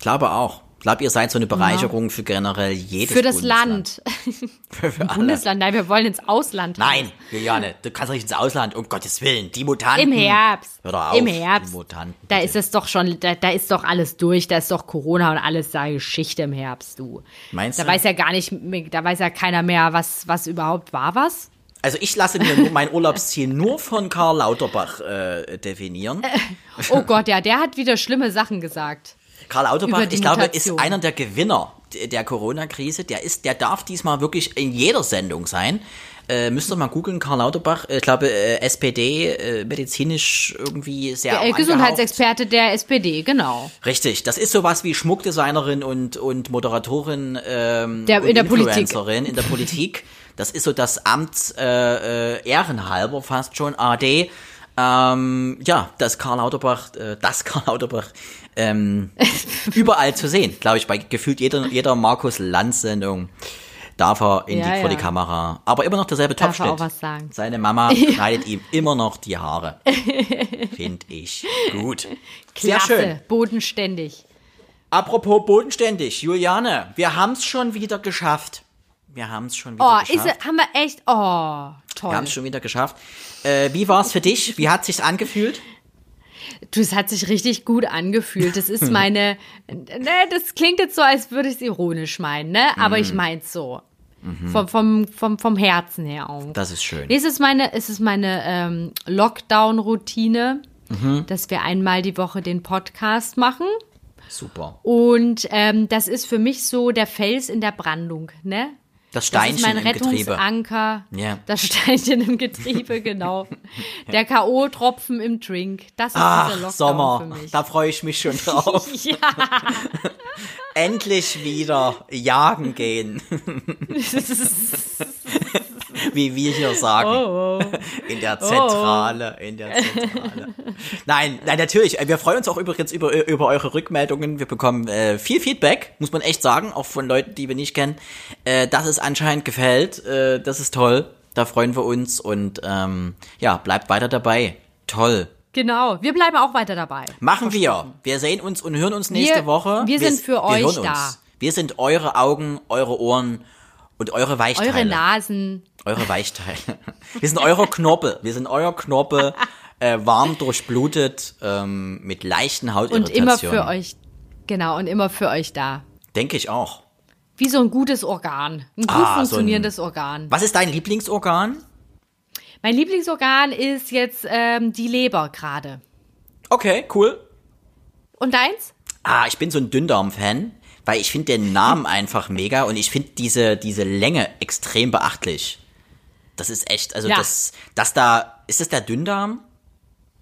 Speaker 2: Glaube auch. Ich glaube, ihr seid so eine Bereicherung für generell jedes
Speaker 1: Für das
Speaker 2: Bundesland.
Speaker 1: Land.
Speaker 2: Für, für alle.
Speaker 1: Bundesland, nein, wir wollen ins Ausland.
Speaker 2: Nein, Juliane, du kannst nicht ins Ausland, um Gottes Willen. Die Mutanten.
Speaker 1: Im Herbst.
Speaker 2: Hör auf,
Speaker 1: Im Herbst.
Speaker 2: Die Mutanten.
Speaker 1: Da
Speaker 2: bitte.
Speaker 1: ist es doch schon, da, da ist doch alles durch, da ist doch Corona und alles da Geschichte im Herbst, du.
Speaker 2: Meinst
Speaker 1: Da
Speaker 2: du?
Speaker 1: weiß ja gar nicht, da weiß ja keiner mehr, was, was überhaupt war was.
Speaker 2: Also ich lasse mir nur mein Urlaubsziel nur von Karl Lauterbach äh, definieren.
Speaker 1: Oh Gott, ja, der hat wieder schlimme Sachen gesagt.
Speaker 2: Karl Lauterbach, ich glaube, ist einer der Gewinner der Corona-Krise. Der ist, der darf diesmal wirklich in jeder Sendung sein. Äh, müsst ihr mal googeln, Karl Lauterbach. Ich glaube, äh, SPD, äh, medizinisch irgendwie sehr
Speaker 1: Der äh. Gesundheitsexperte der SPD, genau.
Speaker 2: Richtig, das ist sowas wie Schmuckdesignerin und, und Moderatorin ähm,
Speaker 1: Der-
Speaker 2: und
Speaker 1: in der Politik.
Speaker 2: In der Politik. Das ist so das Amt äh, äh, ehrenhalber fast schon, AD. Ähm, ja, das Karl Lauterbach, äh, das Karl Lauterbach ähm, überall zu sehen, glaube ich, bei gefühlt jeder, jeder Markus Lanz-Sendung darf er in
Speaker 1: Ja,
Speaker 2: die, vor die
Speaker 1: ja.
Speaker 2: Kamera. Aber immer noch derselbe
Speaker 1: Darf
Speaker 2: Topschnitt.
Speaker 1: auch was sagen.
Speaker 2: Seine Mama schneidet ihm immer noch die Haare. Finde ich gut. Sehr
Speaker 1: Klasse,
Speaker 2: schön.
Speaker 1: bodenständig.
Speaker 2: Apropos bodenständig, Juliane, wir haben es schon wieder geschafft. Wir haben es schon wieder
Speaker 1: Oh,
Speaker 2: geschafft.
Speaker 1: ist, es- haben wir echt, oh, toll.
Speaker 2: wir haben es schon wieder geschafft. Äh, wie war es für dich? Wie hat sich's angefühlt?
Speaker 1: Du, es hat sich richtig gut angefühlt. Das ist meine, ne, das klingt jetzt so, als würde ich es ironisch meinen, ne? Aber
Speaker 2: Mhm.
Speaker 1: ich meine es so. Vom, vom, vom, vom Herzen her auch.
Speaker 2: Das ist schön.
Speaker 1: Nee, es ist meine, es ist meine ähm, Lockdown-Routine,
Speaker 2: Mhm.
Speaker 1: dass wir einmal die Woche den Podcast machen.
Speaker 2: Super.
Speaker 1: Und ähm, das ist für mich so der Fels in der Brandung, ne?
Speaker 2: Das
Speaker 1: Das ist
Speaker 2: Steinchen
Speaker 1: mein
Speaker 2: im Getriebe.
Speaker 1: Das Steinchen im Getriebe, genau. Der K.O.-Tropfen im Drink. Das ist dieser
Speaker 2: Ach,
Speaker 1: Lockdown
Speaker 2: Sommer,
Speaker 1: für mich.
Speaker 2: da freue ich mich schon drauf.
Speaker 1: Ja,
Speaker 2: Endlich wieder jagen gehen. Wie wir hier sagen.
Speaker 1: oh,
Speaker 2: In der Zentrale, in der Zentrale. Nein, nein, natürlich. äh, Wir freuen uns auch übrigens über, über eure Rückmeldungen. Wir bekommen äh, viel Feedback, muss man echt sagen, auch von Leuten, die wir nicht kennen. Äh, dass es anscheinend gefällt, äh, das ist toll. Da freuen wir uns und ähm, ja, bleibt weiter dabei. Toll.
Speaker 1: genau. Wir bleiben auch weiter dabei.
Speaker 2: Machen wir. Wir sehen uns und hören uns nächste
Speaker 1: Wir-
Speaker 2: Woche.
Speaker 1: wir sind für euch
Speaker 2: hören
Speaker 1: da.
Speaker 2: Uns. Wir sind eure Augen, eure Ohren und eure Weichteile.
Speaker 1: Eure Nasen.
Speaker 2: Eure Weichteile. Wir sind euer Knorpel. Wir sind euer Knorpel, äh, warm durchblutet, ähm, mit leichten
Speaker 1: Und
Speaker 2: Hautirritationen.
Speaker 1: immer für euch. Genau, und immer für euch da.
Speaker 2: Denke ich auch.
Speaker 1: Wie so ein gutes Organ. Ein gut
Speaker 2: Ah, so ein-
Speaker 1: funktionierendes Organ.
Speaker 2: Was ist dein Lieblingsorgan?
Speaker 1: Mein Lieblingsorgan ist jetzt ähm, die Leber gerade.
Speaker 2: Okay, cool.
Speaker 1: Und deins?
Speaker 2: Ah, ich bin so ein Dünndarm-Fan, weil ich finde den Namen einfach mega und ich finde diese, diese Länge extrem beachtlich. Das ist echt, also
Speaker 1: Ja.
Speaker 2: das, das da, ist das der Dünndarm?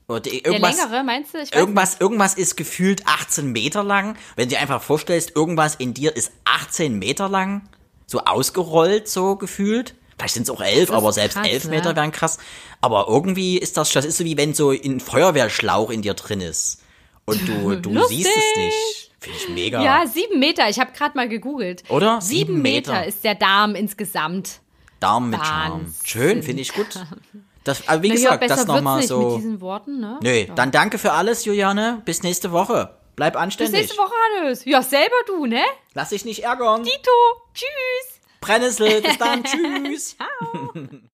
Speaker 2: Oder
Speaker 1: Der
Speaker 2: irgendwas,
Speaker 1: längere, meinst du?
Speaker 2: Irgendwas, irgendwas ist gefühlt 18 Meter lang. Wenn du dir einfach vorstellst, irgendwas in dir ist 18 Meter lang, so ausgerollt, so gefühlt. Vielleicht sind es auch elf, aber selbst
Speaker 1: krass,
Speaker 2: elf
Speaker 1: ne?
Speaker 2: Meter wären krass. Aber irgendwie ist das, das ist so wie wenn so ein Feuerwehrschlauch in dir drin ist. Und du, du
Speaker 1: Lustig.
Speaker 2: siehst es nicht. Finde ich mega.
Speaker 1: Ja, sieben Meter. Ich habe gerade mal gegoogelt.
Speaker 2: Oder?
Speaker 1: Sieben,
Speaker 2: Sieben
Speaker 1: Meter.
Speaker 2: Meter.
Speaker 1: ist der Darm insgesamt.
Speaker 2: Darm mit Charme. Schön, finde ich gut. Das, aber wie
Speaker 1: Na ja,
Speaker 2: gesagt,
Speaker 1: besser
Speaker 2: das nochmal so.
Speaker 1: mit diesen Worten, ne?
Speaker 2: Nö, dann danke für alles, Juliane. Bis nächste Woche. Bleib
Speaker 1: Bis
Speaker 2: anständig.
Speaker 1: nächste Woche, Hannes. Ja, selber du, ne?
Speaker 2: Lass dich nicht ärgern.
Speaker 1: Tito. Tschüss.
Speaker 2: Brennnessel, bis dann. Tschüss.
Speaker 1: Ciao.